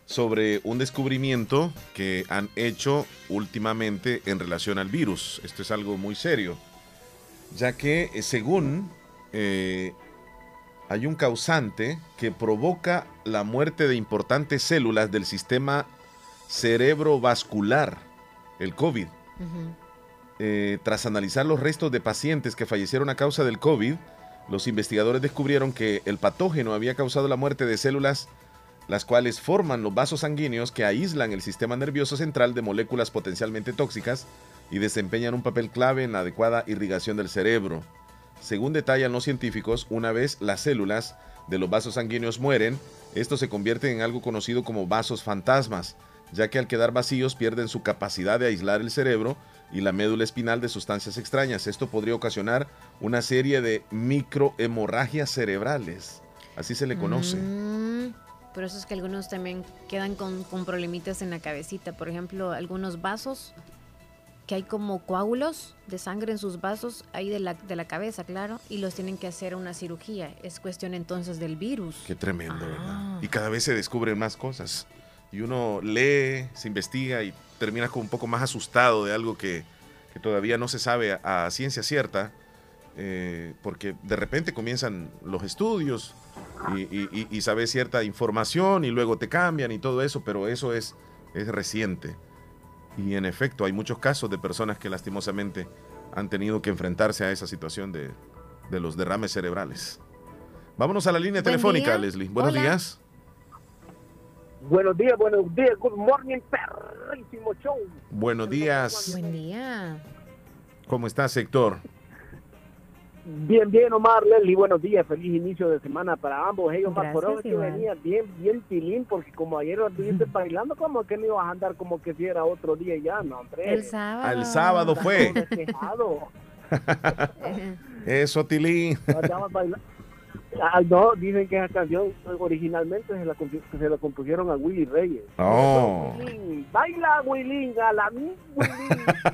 sobre un descubrimiento que han hecho últimamente en relación al virus. Esto es algo muy serio, ya que eh, según eh, hay un causante que provoca la muerte de importantes células del sistema cerebrovascular, el COVID. Eh, tras analizar los restos de pacientes que fallecieron a causa del COVID, los investigadores descubrieron que el patógeno había causado la muerte de células las cuales forman los vasos sanguíneos que aíslan el sistema nervioso central de moléculas potencialmente tóxicas y desempeñan un papel clave en la adecuada irrigación del cerebro. Según detallan los científicos, una vez las células de los vasos sanguíneos mueren, estos se convierten en algo conocido como vasos fantasmas, ya que al quedar vacíos pierden su capacidad de aislar el cerebro y la médula espinal de sustancias extrañas. Esto podría ocasionar una serie de microhemorragias cerebrales. Así se le conoce. Mm, por eso es que algunos también quedan con, con problemitas en la cabecita. Por ejemplo, algunos vasos que hay como coágulos de sangre en sus vasos, ahí de la, de la cabeza, claro, y los tienen que hacer una cirugía. Es cuestión entonces del virus. Qué tremendo, Ah. ¿verdad? Y cada vez se descubren más cosas. Y uno lee, se investiga y termina como un poco más asustado de algo que, que todavía no se sabe a, a ciencia cierta, eh, porque de repente comienzan los estudios y, y- y- y sabes cierta información y luego te cambian y todo eso, pero eso es, es reciente. Y en efecto, hay muchos casos de personas que lastimosamente han tenido que enfrentarse a esa situación de, de los derrames cerebrales. Vámonos a la línea Buen telefónica, día. Leslie. Buenos Hola. días. Buenos días, buenos días, good morning, perrísimo show. Buenos días. Buen día. ¿Cómo estás, Héctor? Bien, bien, Omar, Leslie, buenos días, feliz inicio de semana para ambos. Ellos Omar, por es que venía bien, bien tilín, porque como ayer estuviste [laughs] bailando, como que no ibas a andar como que si era otro día ya, no, hombre. El sábado. Al sábado fue. [laughs] Eso, Tilín. [laughs] Ah, no, dicen que esa canción originalmente se la, se la compusieron a Willy Reyes. Oh. Willy, Baila Willy, a la mi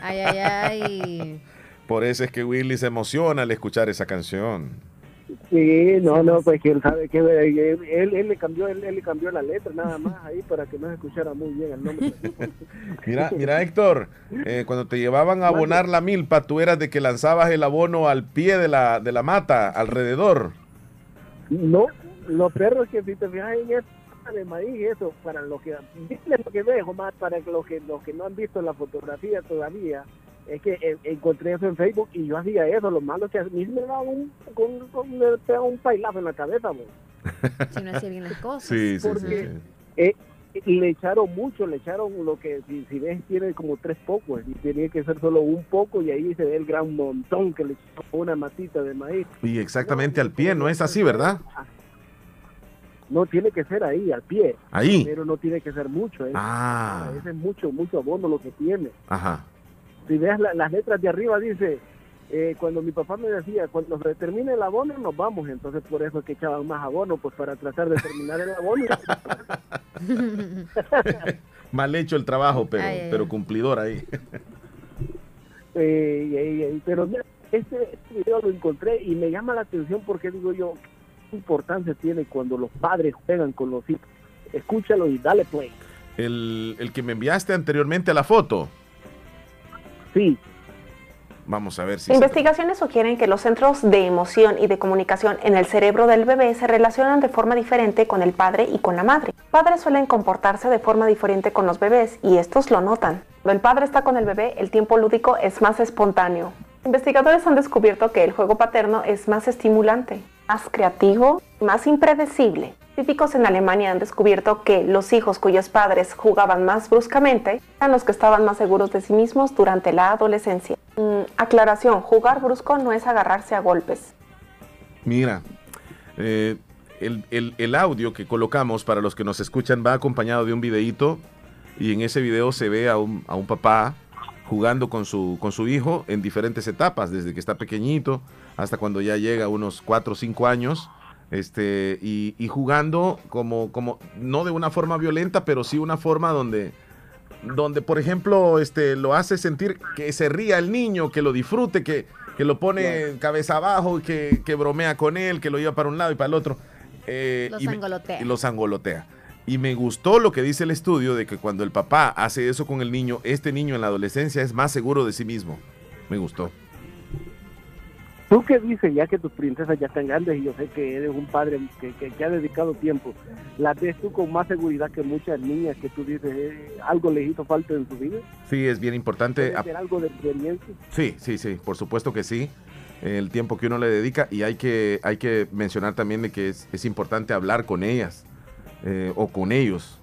Ay, ay, ay. Por eso es que Willy se emociona al escuchar esa canción. Sí, no, no, pues que él sabe que eh, él, él le cambió él, él le cambió la letra nada más ahí para que no se escuchara muy bien el nombre. [laughs] Mira, mira, Héctor, eh, cuando te llevaban a abonar la milpa, tú eras de que lanzabas el abono al pie de la, de la mata, alrededor. No, los perros que si te fijas en eso de maíz eso para los que dile [laughs] lo que dejo más para los que los que no han visto la fotografía todavía es que eh, encontré eso en Facebook y yo hacía eso lo malo es que a mí me daba un con, con- me pegaba un pailazo en la cabeza. Si no hacía bien las cosas. Sí, sí, Porque- sí, sí. Eh, le echaron mucho, le echaron lo que, si, si ves, tiene como tres pocos, y tenía que ser solo un poco, y ahí se ve el gran montón que le echó una matita de maíz. Y exactamente al pie, ¿no es así, verdad? No tiene que ser ahí, al pie. Ahí. Pero no tiene que ser mucho, ¿eh? Ah. Ese es mucho, mucho abono lo que tiene. Ajá. Si la- las letras de arriba, dice, eh, cuando mi papá me decía, cuando se termine el abono, nos vamos. Entonces, por eso es que echaban más abono, pues para tratar de terminar el abono. [laughs] Mal hecho el trabajo, pero, Ay, pero cumplidor ahí. [laughs] Eh, pero mira, este, este video lo encontré y me llama la atención porque digo yo, importancia tiene cuando los padres juegan con los hijos. Escúchalo y dale play. El, el que me enviaste anteriormente a la foto. Sí. Vamos a ver si... Investigaciones sugieren que los centros de emoción y de comunicación en el cerebro del bebé se relacionan de forma diferente con el padre y con la madre. Padres suelen comportarse de forma diferente con los bebés y estos lo notan. Cuando el padre está con el bebé, el tiempo lúdico es más espontáneo. Investigadores han descubierto que el juego paterno es más estimulante, más creativo, más impredecible. Científicos en Alemania han descubierto que los hijos cuyos padres jugaban más bruscamente eran los que estaban más seguros de sí mismos durante la adolescencia. Mm, aclaración, jugar brusco no es agarrarse a golpes. Mira, eh, el, audio que colocamos para los que nos escuchan va acompañado de un videíto y en ese video se ve a un, a un papá jugando con su, con su hijo en diferentes etapas, desde que está pequeñito hasta cuando ya llega a unos 4 o 5 años. Este, y, y jugando como, como, no de una forma violenta, pero sí una forma donde, donde por ejemplo, este, lo hace sentir que se ría el niño, que lo disfrute, que, que lo pone cabeza abajo, y que, que bromea con él, que lo lleva para un lado y para el otro. eh, Los y me- angolotea. y los angolotea. Y me gustó lo que dice el estudio de que cuando el papá hace eso con el niño, este niño en la adolescencia es más seguro de sí mismo. Me gustó. ¿Tú qué dices ya que tus princesas ya están grandes y yo sé que eres un padre que, que- que ha dedicado tiempo? ¿Las ves tú con más seguridad que muchas niñas que tú dices eh, algo les hizo falta en su vida? Sí, es bien importante. ¿Puedes ver algo de experiencia? Sí, sí, sí, por supuesto que sí. El tiempo que uno le dedica y hay que, hay que mencionar también de que es, es importante hablar con ellas eh, o con ellos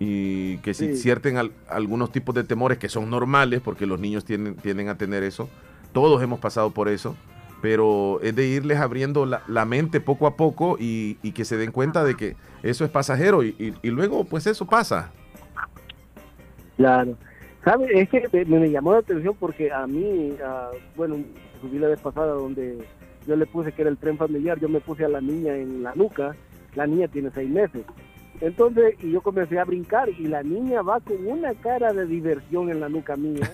y que si Sí. cierten al- algunos tipos de temores que son normales porque los niños tienden, tienden a tener eso, todos hemos pasado por eso, pero es de irles abriendo la, la mente poco a poco y, y que se den cuenta de que eso es pasajero y, y- luego pues eso pasa. Claro. ¿Sabes? Es que me, llamó la atención porque a mí, ah, bueno, subí la vez pasada donde yo le puse que era el tren familiar, yo me puse a la niña en la nuca, la niña tiene seis meses. Entonces, y yo comencé a brincar y la niña va con una cara de diversión en la nuca mía,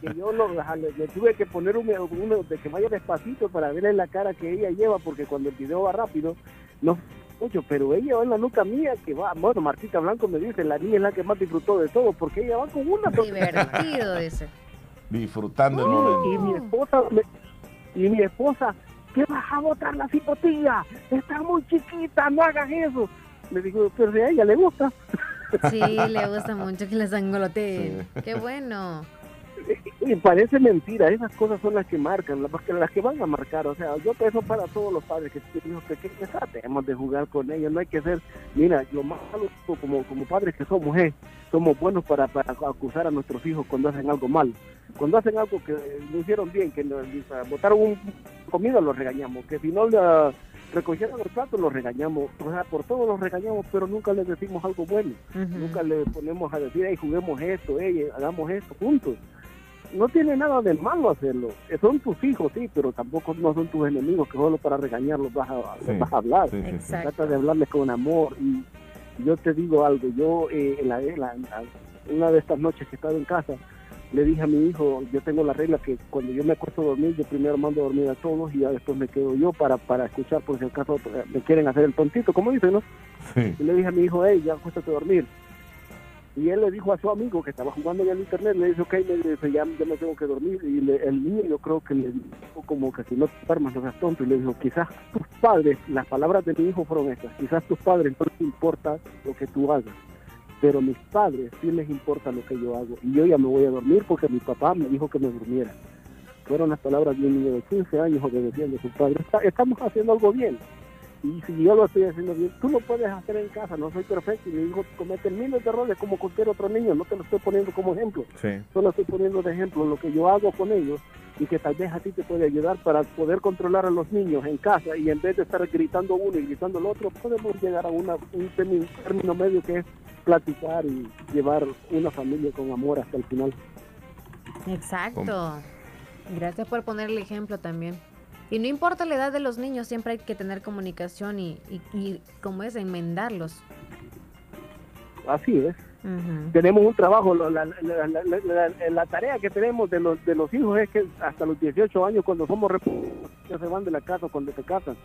que yo lo, le, le tuve que poner un, uno de que vaya despacito para verle la cara que ella lleva, porque cuando el video va rápido, no mucho, pero ella va en la nuca mía, que va, bueno, Martita Blanco me dice, la niña es la que más disfrutó de todo, porque ella va con una Divertido, dice. Disfrutando el y momento. mi esposa me- y mi esposa ¿qué vas a botar la cipotilla? está muy chiquita no hagas eso le digo pero a ella le gusta Sí, le gusta mucho que les angoloteen. Qué bueno. y parece mentira esas cosas son las que marcan las que, las que van a marcar o sea yo pienso para todos los padres que tienen hijos pequeños tratemos de jugar con ellos no hay que ser mira lo más malo como como padres que somos es somos buenos para, para acusar a nuestros hijos cuando hacen algo mal cuando hacen algo que no hicieron bien, que nos botaron un comida, los regañamos, que si no le recogieron el plato, los regañamos, o sea, por todo los regañamos, pero nunca les decimos algo bueno, nunca le ponemos a decir, hey, juguemos esto, hey, hagamos esto juntos. No tiene nada de malo hacerlo, Eh, son tus hijos, sí, pero tampoco no son tus enemigos, que solo para regañarlos vas a, Sí, vas a hablar. sí, sí, sí. Exacto. Trata de hablarles con amor y yo te digo algo, yo eh, en la- en la- en la- una de estas noches que estaba en casa, le dije a mi hijo, yo tengo la regla que cuando yo me acuesto a dormir, yo primero mando a dormir a todos y ya después me quedo yo para, para escuchar por si acaso eh, me quieren hacer el tontito, como dicen, ¿no? Y le dije a mi hijo, hey, ya acuéstate a dormir. Y él le dijo a su amigo que estaba jugando en el internet, le dice, ok, me dice, ya, ya me tengo que dormir. Y le- el niño yo creo que le dijo como que si no te duermas no seas tonto. Y le dijo, quizás tus padres, las palabras de mi hijo fueron estas, quizás tus padres no les importa lo que tú hagas, pero mis padres sí les importa lo que yo hago. Y yo ya me voy a dormir porque mi papá me dijo que me durmiera. Fueron las palabras de un niño de 15 años obedeciendo a su padre. Está- estamos haciendo algo bien. Y si yo lo estoy haciendo bien, tú lo puedes hacer en casa, no soy perfecto. Y mi hijo comete miles de errores como cualquier otro niño, no te lo estoy poniendo como ejemplo. Sí. Solo estoy poniendo de ejemplo lo que yo hago con ellos y que tal vez a ti te puede ayudar para poder controlar a los niños en casa y en vez de estar gritando uno y gritando el otro, podemos llegar a una, un término, término medio que es platicar y llevar una familia con amor hasta el final. Exacto. Gracias por poner el ejemplo también. Y no importa la edad de los niños, siempre hay que tener comunicación y, y, y como es, enmendarlos. Así es. Tenemos un trabajo, la, la- la- la- la- la- la tarea que tenemos de los, de los hijos es que hasta los 18 años cuando somos ya se van de la casa cuando se casan.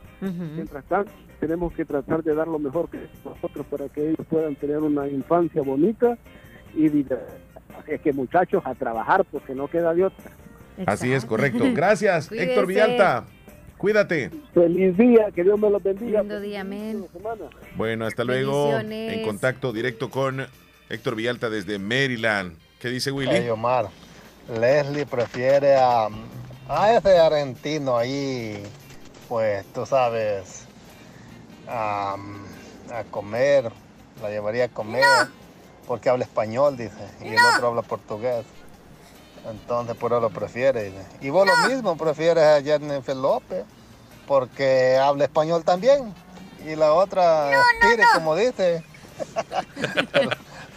Mientras tanto, tenemos que tratar de dar lo mejor que nosotros para que ellos puedan tener una infancia bonita y. Es que muchachos, a trabajar porque no queda de otra. Así es, correcto. Gracias, [laughs] Cuídese. Héctor Villalta. Cuídate. Feliz día, que Dios me los bendiga. Lindo día, amén. Bueno, hasta luego. En contacto directo con Héctor Villalta desde Maryland. ¿Qué dice Willy? Hey, Omar, Leslie prefiere a, a ese argentino ahí, pues tú sabes, a, a comer, la llevaría a comer, porque habla español, dice, y el otro habla portugués. Entonces por eso lo prefiere. dice. Y vos lo mismo, prefieres a Jennifer López, porque habla español también. Y la otra, tire, como dice.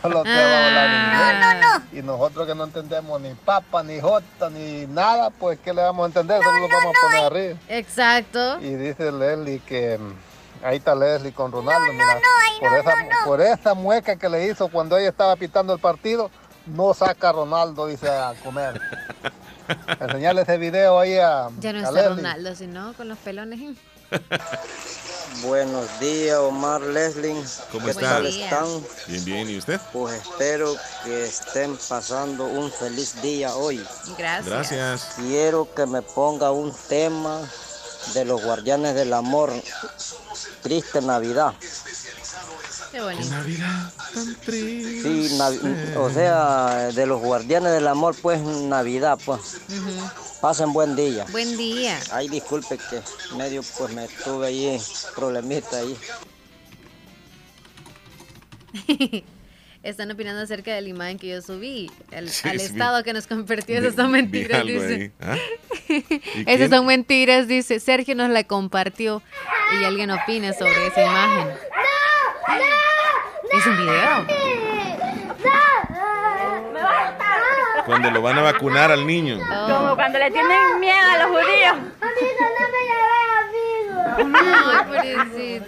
Solo te va a hablar inglés. Y nosotros que no entendemos ni papa, ni jota, ni nada, pues ¿qué le vamos a entender? Solo lo vamos a poner arriba. Exacto. Y dice Leslie que mm, ahí está Leslie con Ronaldo, mira, por, esa, por esa mueca que le hizo cuando ella estaba pitando el partido, no saca a Ronaldo, dice, a comer. Enseñarle ese video ahí a, Ya no a está Leslie. Ronaldo, sino con los pelones. Buenos días, Omar Leslie. ¿Cómo ¿Qué está? tal están? Bien, bien. ¿Y usted? Pues espero que estén pasando un feliz día hoy. Gracias. Gracias. Quiero que me ponga un tema de los Guardianes del Amor. Triste Navidad. Qué bonito. Sí, Navi- o sea, de los Guardianes del Amor, pues Navidad, pues. Pasen buen día. Buen día. Ay, disculpe que medio pues me tuve ahí problemita ahí. [laughs] Están opinando acerca de la imagen que yo subí, al, Sí, al sí, estado vi- que nos convirtió. vi- Esas son mentiras, dice. ahí. ¿Ah? [laughs] ¿Y Esas son mentiras, dice. Sergio nos la compartió y alguien opina sobre esa imagen. Es un video. Cuando lo van a vacunar al niño. Como cuando le tienen miedo a los judíos.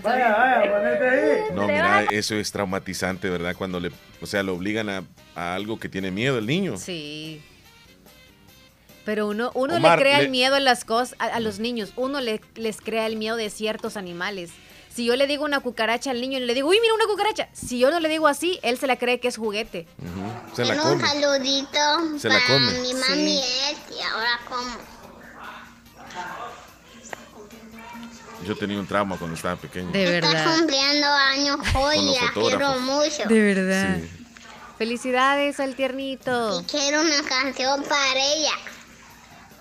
Ay, pobrecito. No, mira, eso es traumatizante, ¿verdad? Cuando le, o sea, lo obligan a, a algo que tiene miedo el niño. Sí. Pero uno, uno Omar, le crea le- el miedo a las cosas, a, a los niños. Uno le, les crea el miedo de ciertos animales. Si yo le digo una cucaracha al niño y le digo, uy, mira una cucaracha. Si yo no le digo así, él se la cree que es juguete. Se la Quiero un come. saludito Se la para come. mi mami es y ahora como. Yo tenía un trauma cuando estaba pequeño. De Está verdad. cumpliendo años hoy la quiero mucho. De verdad. Felicidades al tiernito. Y quiero una canción para ella.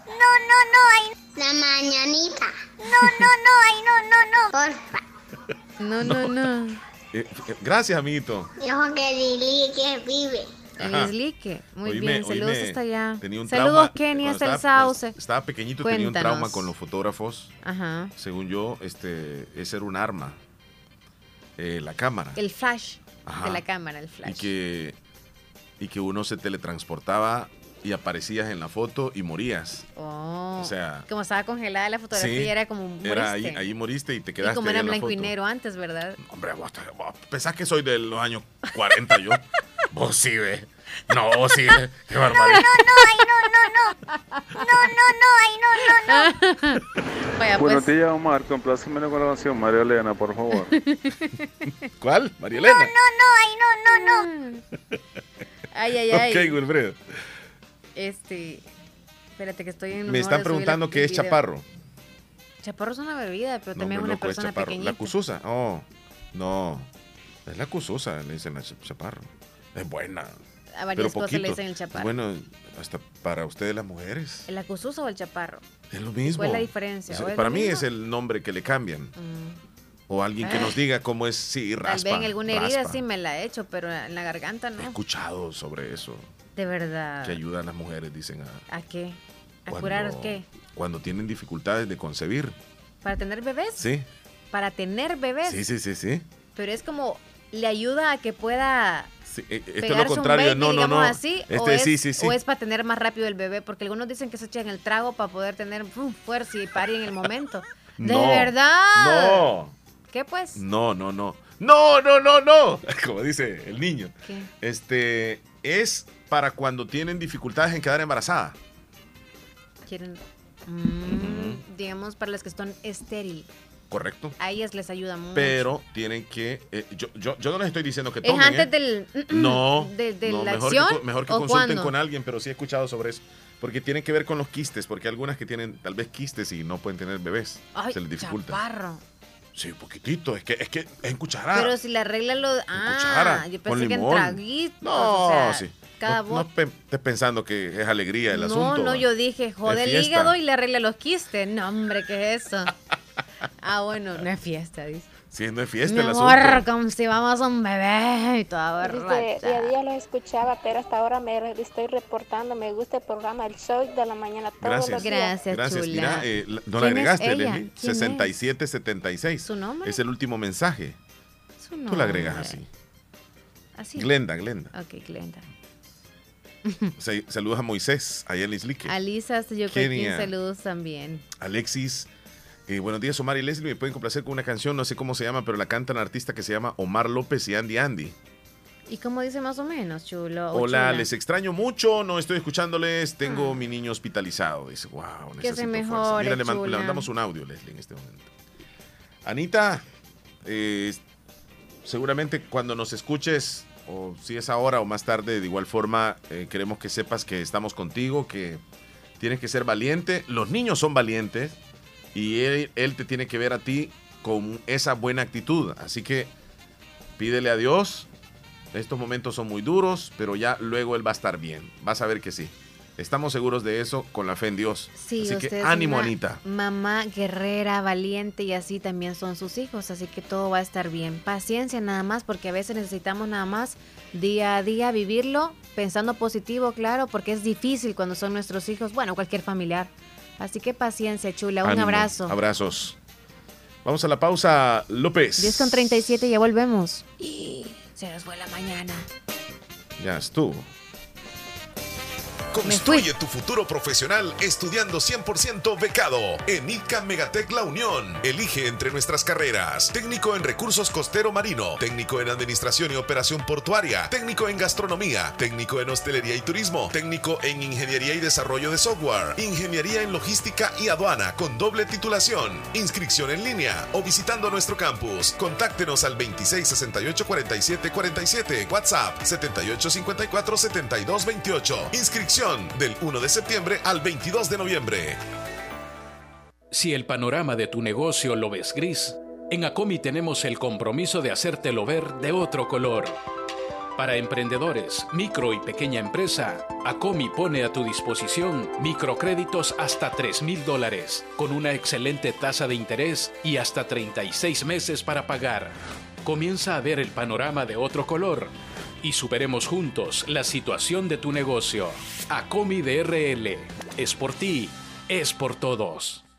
No, no, no, ay. La mañanita. No, no, no, ay, no, no, no. Porfa. No, no, no. Eh, eh, gracias, amiguito. Dijo que Lili que vive. En Ajá. Islique. Muy Oíme, bien, saludos oíme, hasta allá. tenía un Saludos, trauma Kenny, hasta el estaba- sauce. Estaba pequeñito, tenía un Cuéntanos. trauma con los fotógrafos. Ajá. Según yo, este, ese era un arma. Eh, la cámara. El flash Ajá. de la cámara, el Y flash. que, y que uno se teletransportaba y aparecías en la foto y morías. Oh. O sea, como estaba congelada la fotografía, sí, era como era ahí, moriste. ahí moriste y te y quedaste como ahí era en blanco y negro antes, ¿verdad? Hombre, vos, vos pensás que soy de los años 40 yo. [laughs] vos sí, ve. No, sí, ve. Qué barbaridad. Vaya, Buenos pues. días, Omar. Compláceme con la canción María Elena, por favor. [laughs] ¿Cuál? María Elena. No, no, ay, no, no, no. [laughs] Ay, ay, ay. Ok, Wilfredo. Este. Espérate que estoy en. Me están preguntando qué es video. chaparro. Chaparro es una bebida, pero No, también es una loco, es persona chaparro. pequeñita. La cususa. Oh, no. Es la cususa, le dicen ch- chaparro. Es buena. A varias pero cosas le poquito. dicen el chaparro. Bueno, hasta para ustedes las mujeres. ¿El acususo o el chaparro? Es lo mismo. ¿Cuál es la diferencia? Es- ¿O es para mí mismo? es el nombre que le cambian. Mm. O alguien que Ah. nos diga cómo es, sí, Tal raspa. vez en alguna herida sí me la he hecho, pero en la garganta He no. escuchado sobre eso. De verdad. Que ayudan a las mujeres, dicen, a, ¿A qué? ¿A Cuando- curar qué? cuando tienen dificultades de concebir. ¿Para tener bebés? Sí, Para tener bebés. sí, sí, sí, sí. Pero es como, le ayuda a que pueda Sí, eh, Esto es lo contrario. baby, no, no, no. así, o, este es, sí, sí, sí. o es para tener más rápido el bebé, porque algunos dicen que se echan el trago para poder tener ¡pum! fuerza y parir en el momento. [laughs] ¿De No, verdad? No. ¿Qué pues? No, no, no. No, no, no, no. [laughs] Como dice el niño. ¿Qué? Este es para cuando tienen dificultades en quedar embarazada. ¿Quieren? Mm, digamos, para las que están estéril. Correcto. A ellas les ayuda mucho. Pero tienen que. eh, yo, yo, yo no les estoy diciendo que ¿Es tomen. antes ¿eh? del. [clears throat] No, de, de no, la mejor, acción? que, co- mejor que ¿O consulten con alguien, pero sí he escuchado sobre eso. Porque tienen que ver con los quistes, porque hay algunas que tienen tal vez quistes y no pueden tener bebés. Ay, se les dificulta. chaparro. Sí, un poquitito. Es que es, que es en cucharada. Pero si le arreglan lo. Ah, cuchara, yo con pensé que en traguitos. No, o sea, sí. Cada no, no estés pensando que es alegría el no, asunto. no, yo dije, jode el hígado y le arregla los quistes. No, hombre, ¿qué es eso? ah, bueno, no es fiesta, dice. Sí, no es fiesta Mi el amor, asunto. como si vamos a un bebé y toda borracha. día a día los escuchaba, pero hasta ahora me estoy reportando. Me gusta el programa El Show de la mañana todos Gracias. los días. Gracias. Mira, eh, la- no la ¿Quién es agregaste? Leslie. ¿Quién es? 6776. ¿Su nombre? Es el último mensaje. Su Tú la agregas nombre. así. Así. Glenda, Glenda. Ok, Glenda. [laughs] Saludos a Moisés, allá en Lislique. Alisa, yo Kenia. saludos también. Alexis. eh, buenos días, Omar y Leslie. Me pueden complacer con una canción, no sé cómo se llama, pero la canta un artista que se llama Omar López y Andy Andy. ¿Y cómo dice más o menos, chulo? o Hola, chula? les extraño mucho, no estoy escuchándoles, tengo mi niño hospitalizado. Dice, wow, Ah. Que necesito se fuerza". mejore, Mira, le, mandamos un audio, Leslie, en este momento. Anita, eh, seguramente cuando nos escuches, o si es ahora o más tarde, de igual forma, eh, queremos que sepas que estamos contigo, que tienes que ser valiente. Los niños son valientes y él, él te tiene que ver a ti con esa buena actitud. Así que pídele a Dios. Estos momentos son muy duros, pero ya luego él va a estar bien. Vas a ver que sí. Estamos seguros de eso con la fe en Dios. Sí, así que ánimo, una Anita. Mamá guerrera, valiente y así también son sus hijos, así que todo va a estar bien. Paciencia nada más, porque a veces necesitamos nada más día a día vivirlo pensando positivo, claro, porque es difícil cuando son nuestros hijos, bueno, cualquier familiar. Así que paciencia, chula, un Ánimo. abrazo. Abrazos. Vamos a la pausa, López. 10 con 37, ya volvemos. Y se nos fue la mañana. Ya estuvo. Construye tu futuro profesional estudiando 100% becado. En ICA Megatec La Unión. Elige entre nuestras carreras: técnico en recursos costero marino, técnico en administración y operación portuaria, técnico en gastronomía, técnico en hostelería y turismo, técnico en ingeniería y desarrollo de software, ingeniería en logística y aduana con doble titulación. Inscripción en línea o visitando nuestro campus. Contáctenos al 2668 47 47, WhatsApp 7854 72 28. Del 1 de septiembre al 22 de noviembre. Si el panorama de tu negocio lo ves gris, en Acomi tenemos el compromiso de hacértelo ver de otro color. Para emprendedores, micro y pequeña empresa, Acomi pone a tu disposición microcréditos hasta 3 mil dólares, con una excelente tasa de interés y hasta 36 meses para pagar. Comienza a ver el panorama de otro color y superemos juntos la situación de tu negocio. Acomi DRL. Es por ti, es por todos.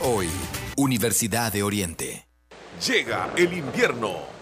hoy. Universidad de Oriente. Llega el invierno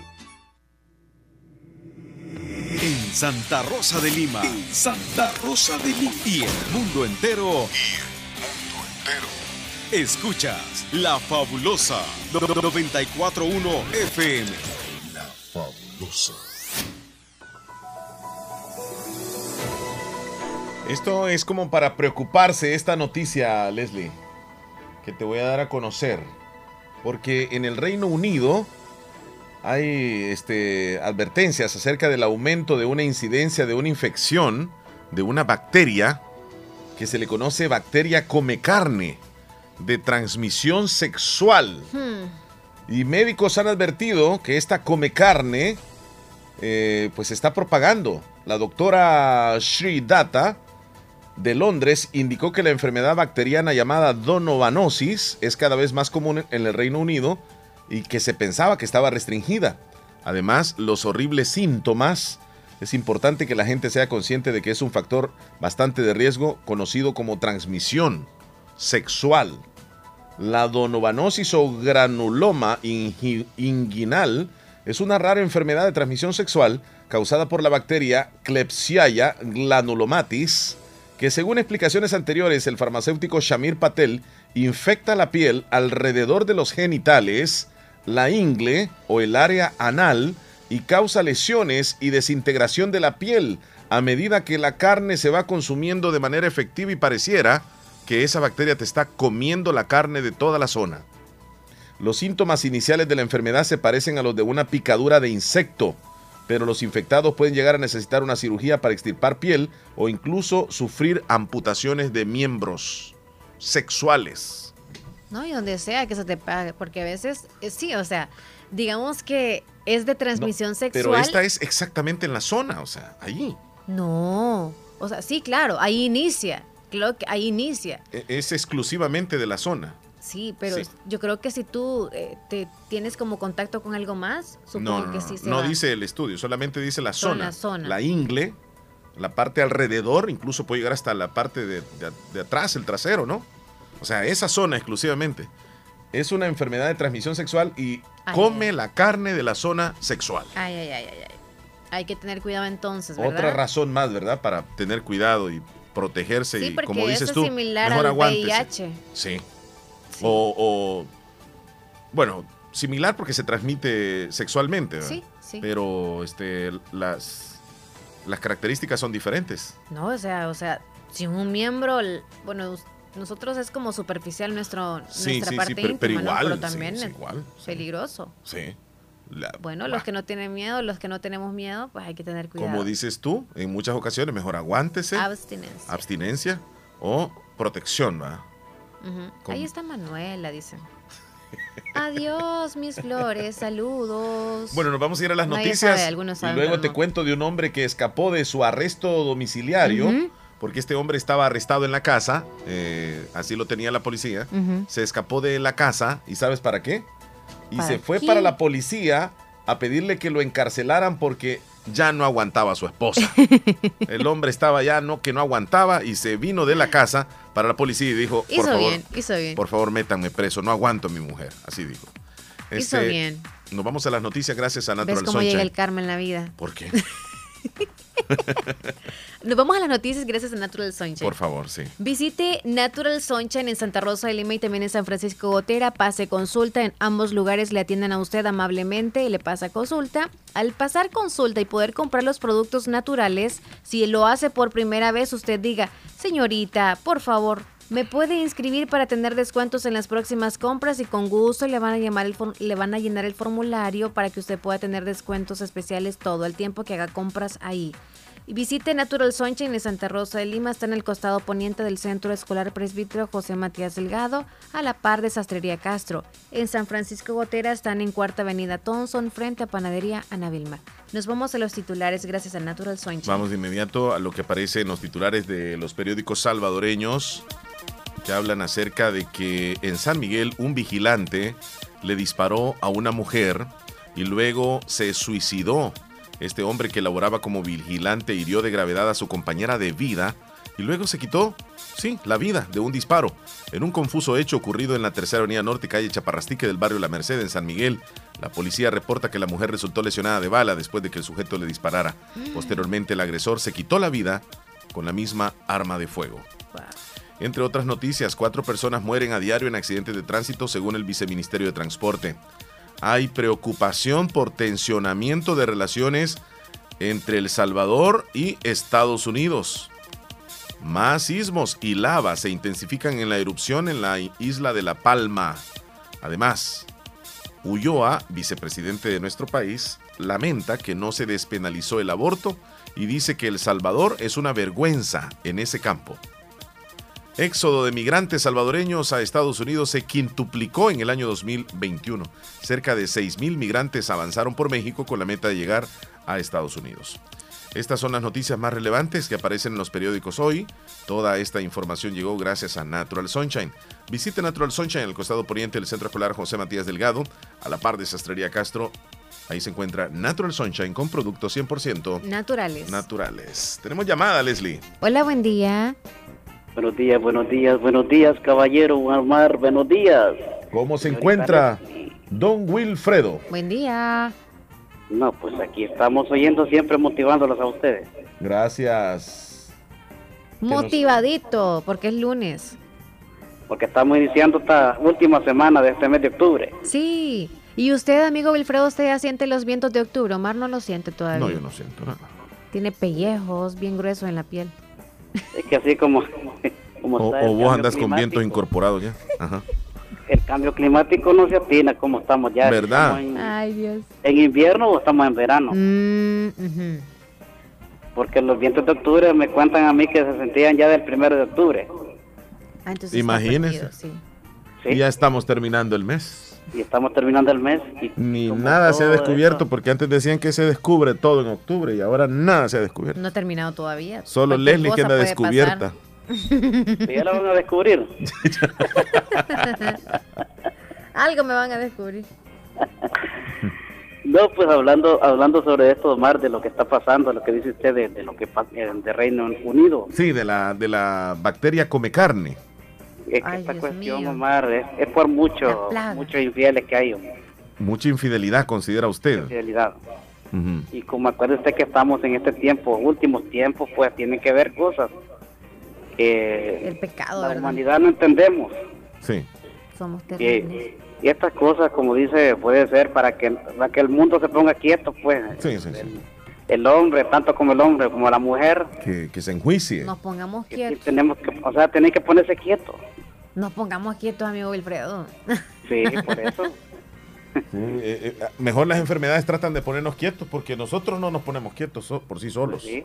En Santa Rosa de Lima. Santa Rosa de Lima. Y el mundo entero. Escuchas La Fabulosa 941 FM. La Fabulosa. Esto es como para preocuparse esta noticia, Leslie, que te voy a dar a conocer. Porque en el Reino Unido hay este, advertencias acerca del aumento de una incidencia de una infección de una bacteria que se le conoce bacteria come carne de transmisión sexual. Hmm. Y médicos han advertido que esta come carne eh, pues se está propagando. La doctora Sri Data de Londres indicó que la enfermedad bacteriana llamada donovanosis es cada vez más común en el Reino Unido y que se pensaba que estaba restringida. Además, los horribles síntomas, es importante que la gente sea consciente de que es un factor bastante de riesgo conocido como transmisión sexual. La donovanosis o granuloma inguinal es una rara enfermedad de transmisión sexual causada por la bacteria Klebsiella granulomatis, que según explicaciones anteriores el farmacéutico Shamir Patel infecta la piel alrededor de los genitales, la ingle o el área anal y causa lesiones y desintegración de la piel a medida que la carne se va consumiendo de manera efectiva y pareciera que esa bacteria te está comiendo la carne de toda la zona. Los síntomas iniciales de la enfermedad se parecen a los de una picadura de insecto, pero los infectados pueden llegar a necesitar una cirugía para extirpar piel o incluso sufrir amputaciones de miembros sexuales. No, y donde sea que se te pague, porque a veces, eh, sí, o sea, digamos que es de transmisión sexual. Pero esta es exactamente en la zona, o sea, ahí. No, o sea, sí, claro, ahí inicia, claro que ahí inicia. E- Es exclusivamente de la zona. Sí, pero Sí. yo creo que si tú eh, te tienes como contacto con algo más, supongo No, no, que sí se no va. dice el estudio, solamente dice la zona. la zona. La ingle, la parte alrededor, incluso puede llegar hasta la parte de, de- de atrás, el trasero, ¿no? O sea, esa zona exclusivamente. Es una enfermedad de transmisión sexual y Ay, come la carne de la zona sexual. Ay, ay, ay, ay, ay. Hay que tener cuidado entonces, ¿verdad? Otra razón más, ¿verdad? Para tener cuidado y protegerse Sí, y como dices tú, similar mejor al. VIH. Sí. O, o- bueno, similar porque se transmite sexualmente, ¿verdad? Sí, sí. Pero este, las, las características son diferentes. No, o sea, o sea, si un miembro, bueno, nosotros es como superficial nuestro, Sí, nuestra sí, sí, parte pero- íntima, pero también es igual, peligroso. Sí. La- Bueno, los que no tienen miedo, los que no tenemos miedo, pues hay que tener cuidado. como dices tú, en muchas ocasiones mejor aguántese, Abstinencia. abstinencia o protección, ¿va? Ahí está Manuela, dicen. Adiós, mis flores, saludos. Bueno, nos vamos a ir a las Nadie noticias sabe, y luego te cuento de un hombre que escapó de su arresto domiciliario. Porque este hombre estaba arrestado en la casa, eh, así lo tenía la policía, se escapó de la casa y ¿sabes para qué? Y ¿Para se fue qué? para la policía a pedirle que lo encarcelaran porque ya no aguantaba a su esposa. [laughs] El hombre estaba ya no que no aguantaba y se vino de la casa para la policía y dijo, por Hizo favor, bien, hizo bien. por favor, métanme preso, no aguanto a mi mujer, así dijo. Hizo Este, bien. Nos vamos a las noticias gracias a ¿Ves Natural cómo llega Sunshine. el karma en la vida? ¿Por qué? [laughs] Nos vamos a las noticias gracias a Natural Sunshine. Por favor, sí. Visite Natural Sunshine en Santa Rosa de Lima y también en San Francisco Gotera. Pase consulta. En ambos lugares le atienden a usted amablemente y le pasa consulta. Al pasar consulta y poder comprar los productos naturales, si lo hace por primera vez, usted diga, señorita, por favor, ¿me puede inscribir para tener descuentos en las próximas compras? Y con gusto le van a, llamar el le van a llenar el formulario para que usted pueda tener descuentos especiales todo el tiempo que haga compras ahí. Visite Natural Sunshine en Santa Rosa de Lima, está en el costado poniente del Centro Escolar Presbítero José Matías Delgado, a la par de Sastrería Castro. En San Francisco Gotera están en Cuarta Avenida Thompson, frente a Panadería Ana Vilma. Nos vamos a los titulares gracias a Natural Sunshine. Vamos de inmediato a lo que aparece en los titulares de los periódicos salvadoreños que hablan acerca de que en San Miguel un vigilante le disparó a una mujer y luego se suicidó. Este hombre que laboraba como vigilante hirió de gravedad a su compañera de vida y luego se quitó, sí, la vida de un disparo en un confuso hecho ocurrido en la tercera avenida norte, calle Chaparrastique del barrio La Merced en San Miguel. La policía reporta que la mujer resultó lesionada de bala después de que el sujeto le disparara. Posteriormente, el agresor se quitó la vida con la misma arma de fuego. Entre otras noticias, cuatro personas mueren a diario en accidentes de tránsito según el Viceministerio de Transporte. Hay preocupación por tensionamiento de relaciones entre El Salvador y Estados Unidos. Más sismos y lava se intensifican en la erupción en la isla de La Palma. Además, Ulloa, vicepresidente de nuestro país, lamenta que no se despenalizó el aborto y dice que El Salvador es una vergüenza en ese campo. Éxodo de migrantes salvadoreños a Estados Unidos se quintuplicó en el año 2021. Cerca de 6.000 migrantes avanzaron por México con la meta de llegar a Estados Unidos. Estas son las noticias más relevantes que aparecen en los periódicos hoy. Toda esta información llegó gracias a Natural Sunshine. Visite Natural Sunshine en el costado poniente del Centro Escolar José Matías Delgado, a la par de Sastrería Castro. Ahí se encuentra Natural Sunshine con productos 100% Naturales. naturales. Tenemos llamada, Leslie. Hola, buen día. Buenos días, buenos días, buenos días, caballero Omar, buenos días. ¿Cómo se encuentra Don Wilfredo? Buen día. No, pues aquí estamos oyendo siempre motivándolos a ustedes. Gracias. Motivadito, porque es lunes. Porque estamos iniciando esta última semana de este mes de octubre. Sí. Y usted, amigo Wilfredo, usted ya siente los vientos de octubre. Omar no lo siente todavía. No, yo no siento nada. Tiene pellejos bien gruesos en la piel. Es que así como, como O, está o vos andas con climático, vientos incorporados ya. Ajá. El cambio climático no se atina como estamos ya. ¿Verdad? Estamos en, Ay, Dios. en invierno o estamos en verano. Mm. Porque los vientos de octubre me cuentan a mí que se sentían ya del primero de octubre. Ah, sí. Y ya estamos terminando el mes. Y estamos terminando el mes. Y Ni nada se ha descubierto porque antes decían que se descubre todo en octubre y ahora nada se ha descubierto. No ha terminado todavía. Solo Leslie que anda descubierta. [laughs] ya la van a descubrir. [laughs] Algo me van a descubrir. No, pues hablando hablando sobre esto, Omar, de lo que está pasando, lo que dice usted de, de lo que pasa de Reino Unido. Sí, de la, de la bacteria come carne. Es que esta cuestión, Omar, es, es por mucho, plaga. muchos infieles que hay, Mucha infidelidad considera usted. infidelidad. Y como acuerde usted que estamos en este tiempo, últimos tiempos, pues tienen que ver cosas que El pecado, la ¿verdad? humanidad no entendemos. Sí. Somos terribles. Y, y estas cosas, como dice, puede ser para que, para que el mundo se ponga quieto, pues. Sí, sí, sí. El hombre, tanto como el hombre, como la mujer, Que, que se enjuicie. Nos pongamos quietos. tenemos que, o sea, tienen que ponerse quietos. Nos pongamos quietos, amigo Wilfredo. [laughs] Sí, por eso. Sí, eh, eh, mejor las enfermedades tratan de ponernos quietos porque nosotros no nos ponemos quietos so- por sí solos. Sí.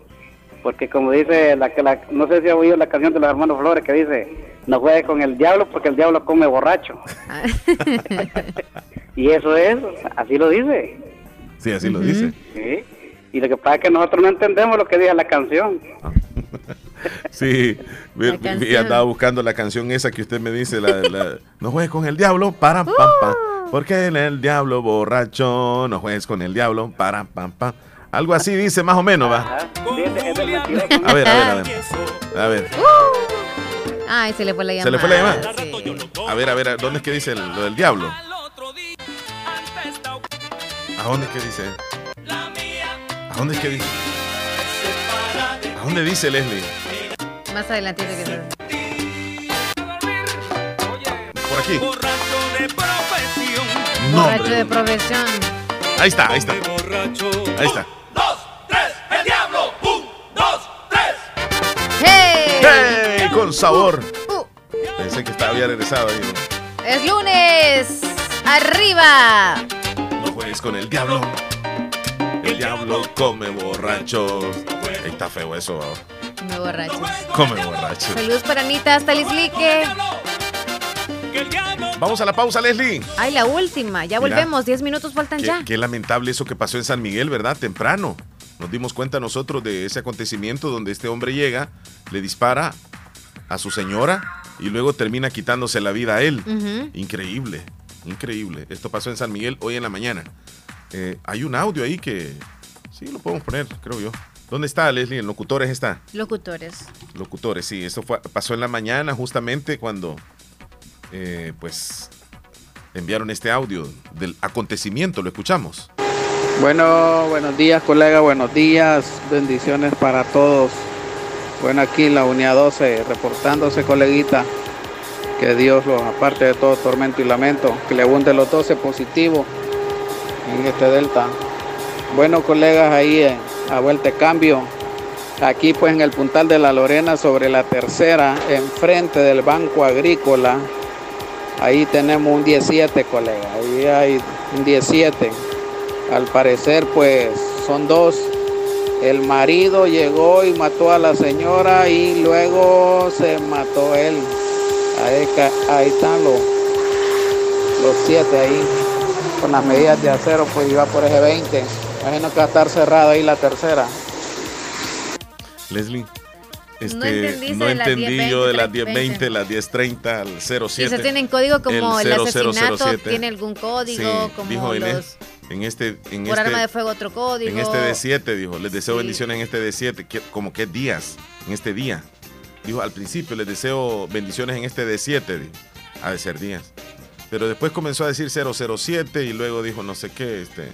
Porque como dice, la, que la, no sé si ha oído la canción de los hermanos Flores que dice, no juegue con el diablo porque el diablo come borracho. [laughs] [laughs] y eso es, así lo dice. Sí, así lo dice. Sí. Y lo que pasa es que nosotros no entendemos lo que dice la canción. [laughs] Sí, canción. andaba buscando la canción esa que usted me dice, la, la- no juegues con el diablo, para pam pam, porque el, el diablo borracho, no juegues con el diablo, para pam pam. Algo así dice más o menos, va. Es es. A ver, a ver, a ver. A ver, Ay, se le fue la llamada. ¿se le fue la llamada? Sí. A ver, a ver, ¿dónde es que dice el- lo del diablo? ¿A dónde es que dice? ¿A dónde es que dice? ¿A dónde dice Leslie? Más adelante que se- Por aquí. No, Borracho hombre. de profesión. Ahí está, ahí está. Ahí está. ¡Hey! ¡Hey! Con sabor. Uh. Pensé que estaba había regresado ahí. Es lunes. ¡Arriba! No juegues con el diablo. Diablo come borrachos. Ahí está feo eso. ¿va? Me borrachos. Come borrachos. Saludos para Anita hasta Lislique. Vamos a la pausa, Leslie. Ay, la última. Ya Mira. volvemos. Diez minutos faltan Qué, ya. qué lamentable eso que pasó en San Miguel, ¿verdad? Temprano. Nos dimos cuenta nosotros de ese acontecimiento donde este hombre llega, le dispara a su señora y luego termina quitándose la vida a él. Increíble, increíble. Esto pasó en San Miguel hoy en la mañana. Eh, hay un audio ahí que sí lo podemos poner, creo yo. ¿Dónde está Leslie? En locutores está. Locutores. Locutores, sí. Esto fue, pasó en la mañana justamente cuando eh, pues enviaron este audio del acontecimiento. Lo escuchamos. Bueno, buenos días colega, buenos días, bendiciones para todos. Bueno, aquí la unidad 12, reportándose, coleguita. Que Dios los aparte de todo tormento y lamento. Que le abunde los 12 positivos en este delta. Bueno, colegas, ahí eh, a vuelta de cambio. Aquí pues en el puntal de la Lorena sobre la tercera, enfrente del Banco Agrícola. Ahí tenemos un 17, colega. Ahí hay un 17. Al parecer pues son dos. El marido llegó y mató a la señora y luego se mató él. Ahí, ahí están los, los siete ahí. Con las medidas de acero pues iba por eje 20. Imagino que va a estar cerrada ahí la tercera. Leslie. Este, No entendiste no de las entendí yo de las 10:20, 10.20, las 10.30, al 07. Quizás tienen código como el, asesinato, 0007. tiene algún código, Sí, como dijo los Inés, en este, en por este, arma de fuego otro código. en este D7, dijo, les deseo Sí. bendiciones en este D7, que- como que días, en este día. Dijo al principio, les deseo bendiciones en este D7, dijo, ha de ser días. Pero después comenzó a decir 007 y luego dijo no sé qué, este,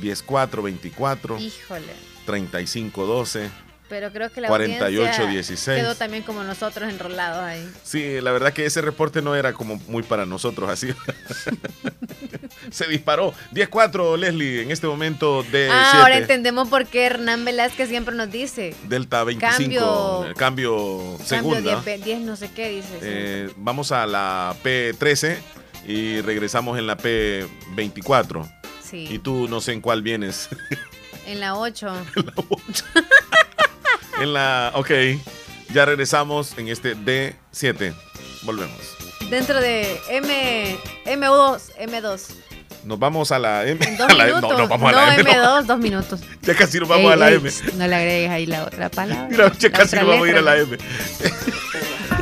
10424, Híjole. 3512. Pero creo que la 48, audiencia 16. quedó también como nosotros enrolados ahí. Sí, la verdad que ese reporte no era como muy para nosotros así. [laughs] Se disparó. 10-4, Leslie, en este momento de Ah, ahora entendemos por qué Hernán Velázquez siempre nos dice. Delta 25. Cambio- eh, Cambio, segunda. Cambio 10, 10 no sé qué dice. Eh, vamos a la P13 y regresamos en la P24. Sí. Y tú no sé en cuál vienes. [laughs] En la 8. en la. Ok. Ya regresamos en este D7. Volvemos. Dentro de M, M2, M2. Nos vamos a la M. En dos a la- minutos. no, no, vamos a la M. no. M2, dos minutos. Ya casi nos vamos Ey, a la ey, M. No le agregues ahí la otra palabra. Mira, ya la casi nos vamos a ir a la. M. [laughs]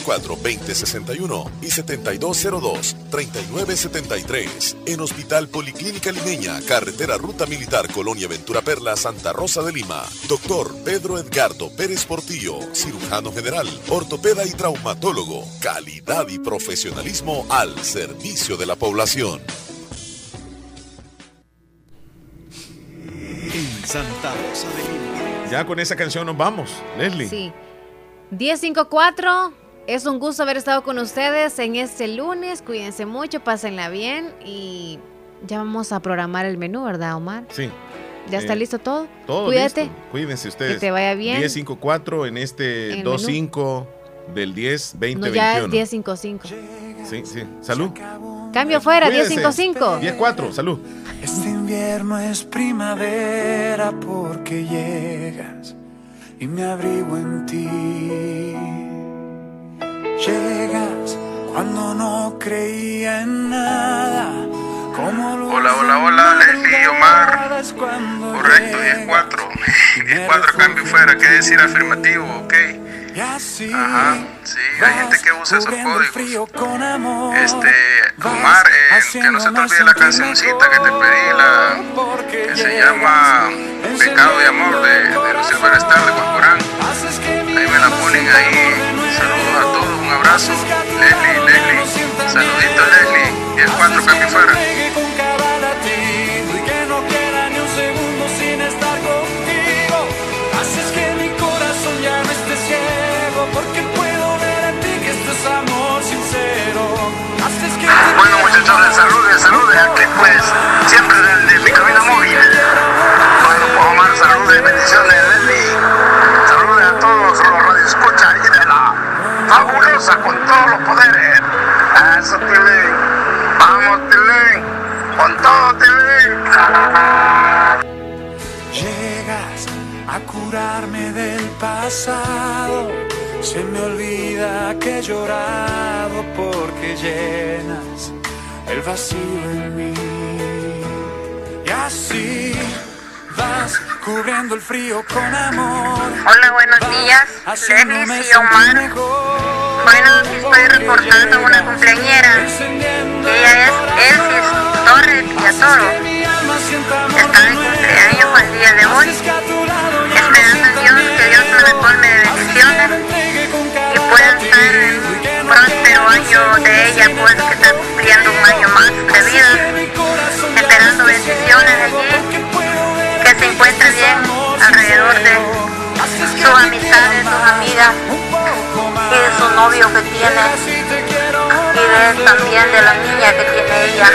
2061 y 7202 3973 en Hospital Policlínica Limeña, Carretera Ruta Militar Colonia Ventura Perla, Santa Rosa de Lima. Doctor Pedro Edgardo Pérez Portillo, cirujano general, ortopeda y traumatólogo. Calidad y profesionalismo al servicio de la población. En Santa Rosa de Lima. Ya con esa canción nos vamos, Leslie. Sí. 1054. Es un gusto haber estado con ustedes en este lunes. Cuídense mucho, pásenla bien y ya vamos a programar el menú, ¿verdad, Omar? Sí. ¿Ya está Eh, listo todo? Todo Cuídate. listo. Cuídense ustedes. Que te vaya bien. 1054 en este En el 25 del 10 20 No, ya es 21. 1055. Sí, sí. Salud. Cambio fuera, Cuídense. 1055. 10-4, salud. Este invierno es primavera porque llegas y me abrigo en ti. Llegas cuando no creía en nada. Como Hola, hola, hola, Leslie y Omar. Correcto, 10-4. 10-4 cambio fuera, quiere decir afirmativo, ok. Ajá, sí, hay gente que usa esos códigos. Este, Omar, eh, que no se te olvide la cancioncita que te pedí, la, que se llama Pecado de Amor de, de los Silverstar de Juan Ahí me la ponen ahí. Saludos a todos, un abrazo. Leslie, Leslie, saludito Leslie. 10-4 cambio fuera. con cada latido y sincero. Haces que Bueno muchachos, saludos, saludos. Aquí pues, siempre desde mi cabina móvil. Bueno, pues Omar, saludos y bendiciones, Leslie. Saludos a todos los radioescuchas y de la fabulosa con todos los poderes. Eso, Tilín. Vamos, Tilín. Con todo, Tilín. Llegas a curarme del pasado. Se me olvida que he llorado porque llenas el vacío en mí. Y así vas cubriendo el frío con amor. Hola, buenos días. Leslie y Omar. Bueno, estoy reportando una cumpleañera. Ella es Elsis Torres Villatoro. Está de cumpleaños el día de hoy. Esperando a Dios que Dios me la colme de bendiciones y pueda estar en un próspero año de ella, pues que está cumpliendo un año más de vida. Esperando bendiciones allí, que se encuentre bien alrededor de sus amistades, sus amigas y de su novio que tiene y de también de la niña que tiene ella.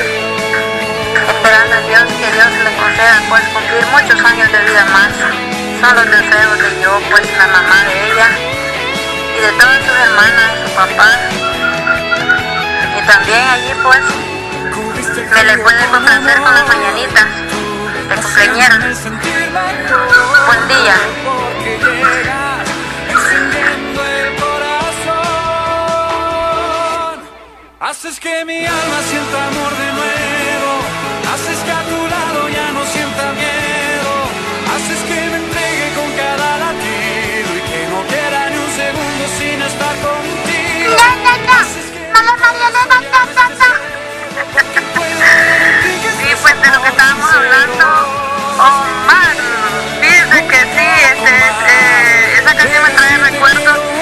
Esperando a Dios que Dios le conceda pues cumplir muchos años de vida más. Son los deseos de yo, pues la mamá de ella y de todas sus hermanas, su papá. Y también allí pues me le puede complacer con las mañanitas de cumpleañera. Buen día. Haces que mi alma sienta amor de nuevo. Haces que a tu lado ya no sienta miedo. Haces que me entregue con cada latido y que no quiera ni un segundo sin estar contigo. Haces que Sí, pues de lo que estábamos hablando, Omar dice que sí, eh, esa canción me trae recuerdos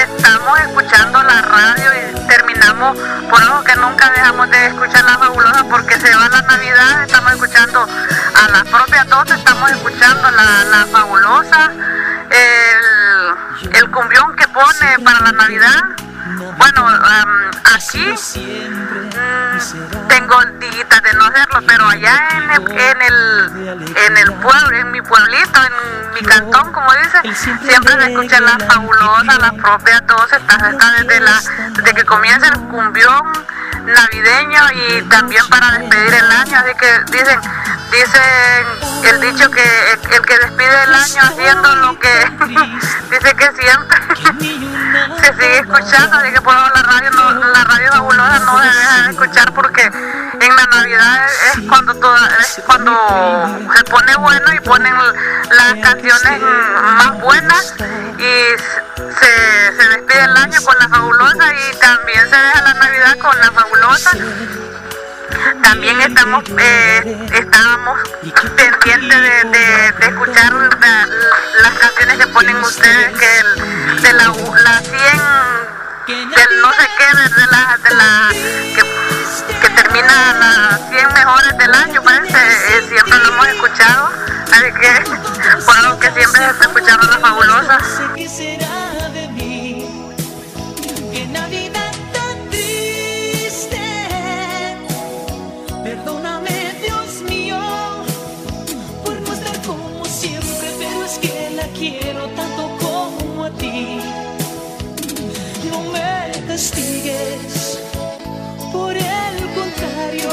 estamos escuchando la radio y terminamos por algo que nunca dejamos de escuchar la fabulosa porque se va la Navidad, estamos escuchando a las propias 12, estamos escuchando la, la fabulosa, el, el cumbión que pone para la Navidad. Bueno, am, aquí tengo días de no hacerlo, pero allá en el, en el, en el pueblo, en mi pueblito, en mi cantón, como dice, siempre se escucha la fabulosa, las propias 12, está, está desde, la, desde que comienza el cumbión navideño y también para despedir el año, así que dicen, dicen el dicho que el, el que despide el año haciendo lo que [laughs] dice que siempre se sigue escuchando, así que por favor la radio no, la radio fabulosa no se deja de escuchar porque en la Navidad es cuando toda, es cuando se pone bueno y ponen las canciones más buenas y se, se despide el año con la fabulosa y también se deja la Navidad con la fabulosa también estamos eh, estábamos pendientes de, escuchar la- las canciones que ponen ustedes que el- de la, la 100 del no sé qué de, la de la que, termina las 100 mejores del año parece eh, siempre lo hemos escuchado. Así que [laughs] por algo que siempre se está escuchando la fabulosa quiero tanto como a ti. No me castigues, por el contrario,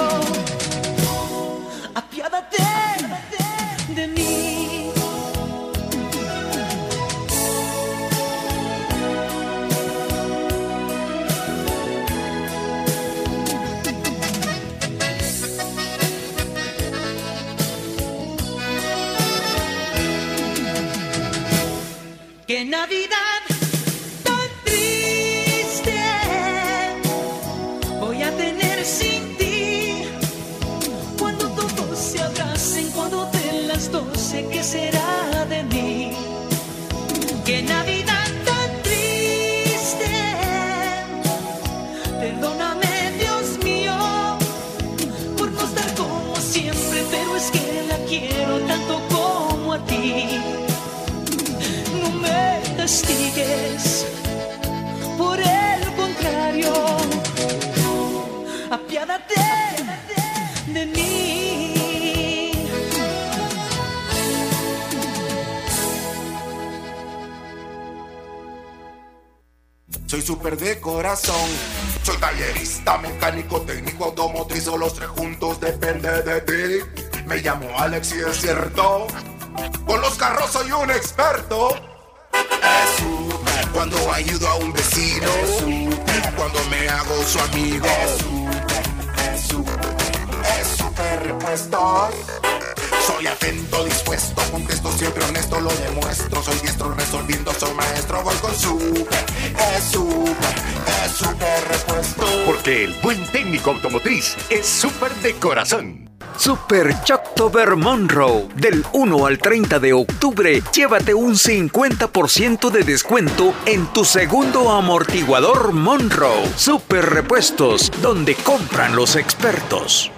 El buen técnico automotriz es súper de corazón. Super Choctober Monroe. Del 1 al 30 de octubre, llévate un 50% de descuento en tu segundo amortiguador Monroe. Super Repuestos, donde compran los expertos.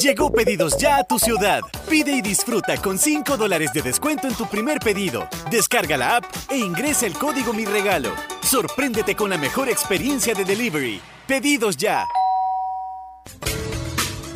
Llegó Pedidos Ya a tu ciudad. Pide y disfruta con 5 dólares de descuento en tu primer pedido. Descarga la app e ingresa el código Mi Regalo. Sorpréndete con la mejor experiencia de delivery. Pedidos Ya.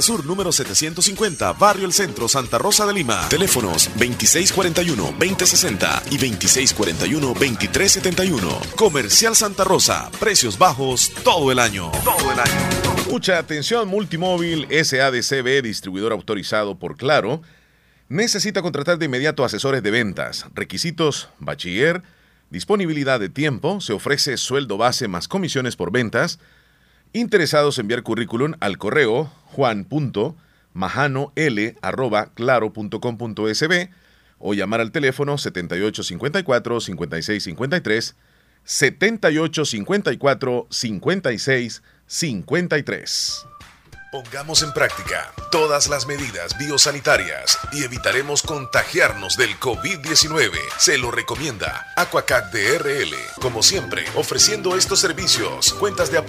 Sur número 750, Barrio El Centro, Santa Rosa de Lima. Teléfonos 2641-2060 y 2641-2371. Comercial Santa Rosa, precios bajos todo el año. Todo el año. Mucha atención, Multimóvil SADCB, distribuidor autorizado por Claro, necesita contratar de inmediato asesores de ventas. Requisitos, bachiller, disponibilidad de tiempo, se ofrece sueldo base más comisiones por ventas. Interesados enviar currículum al correo juan.majanol.claro.com.sb o llamar al teléfono 7854-5653, 7854-5653. Pongamos en práctica todas las medidas biosanitarias y evitaremos contagiarnos del COVID-19. Se lo recomienda Aquacat DRL. Como siempre, ofreciendo estos servicios, cuentas de aportación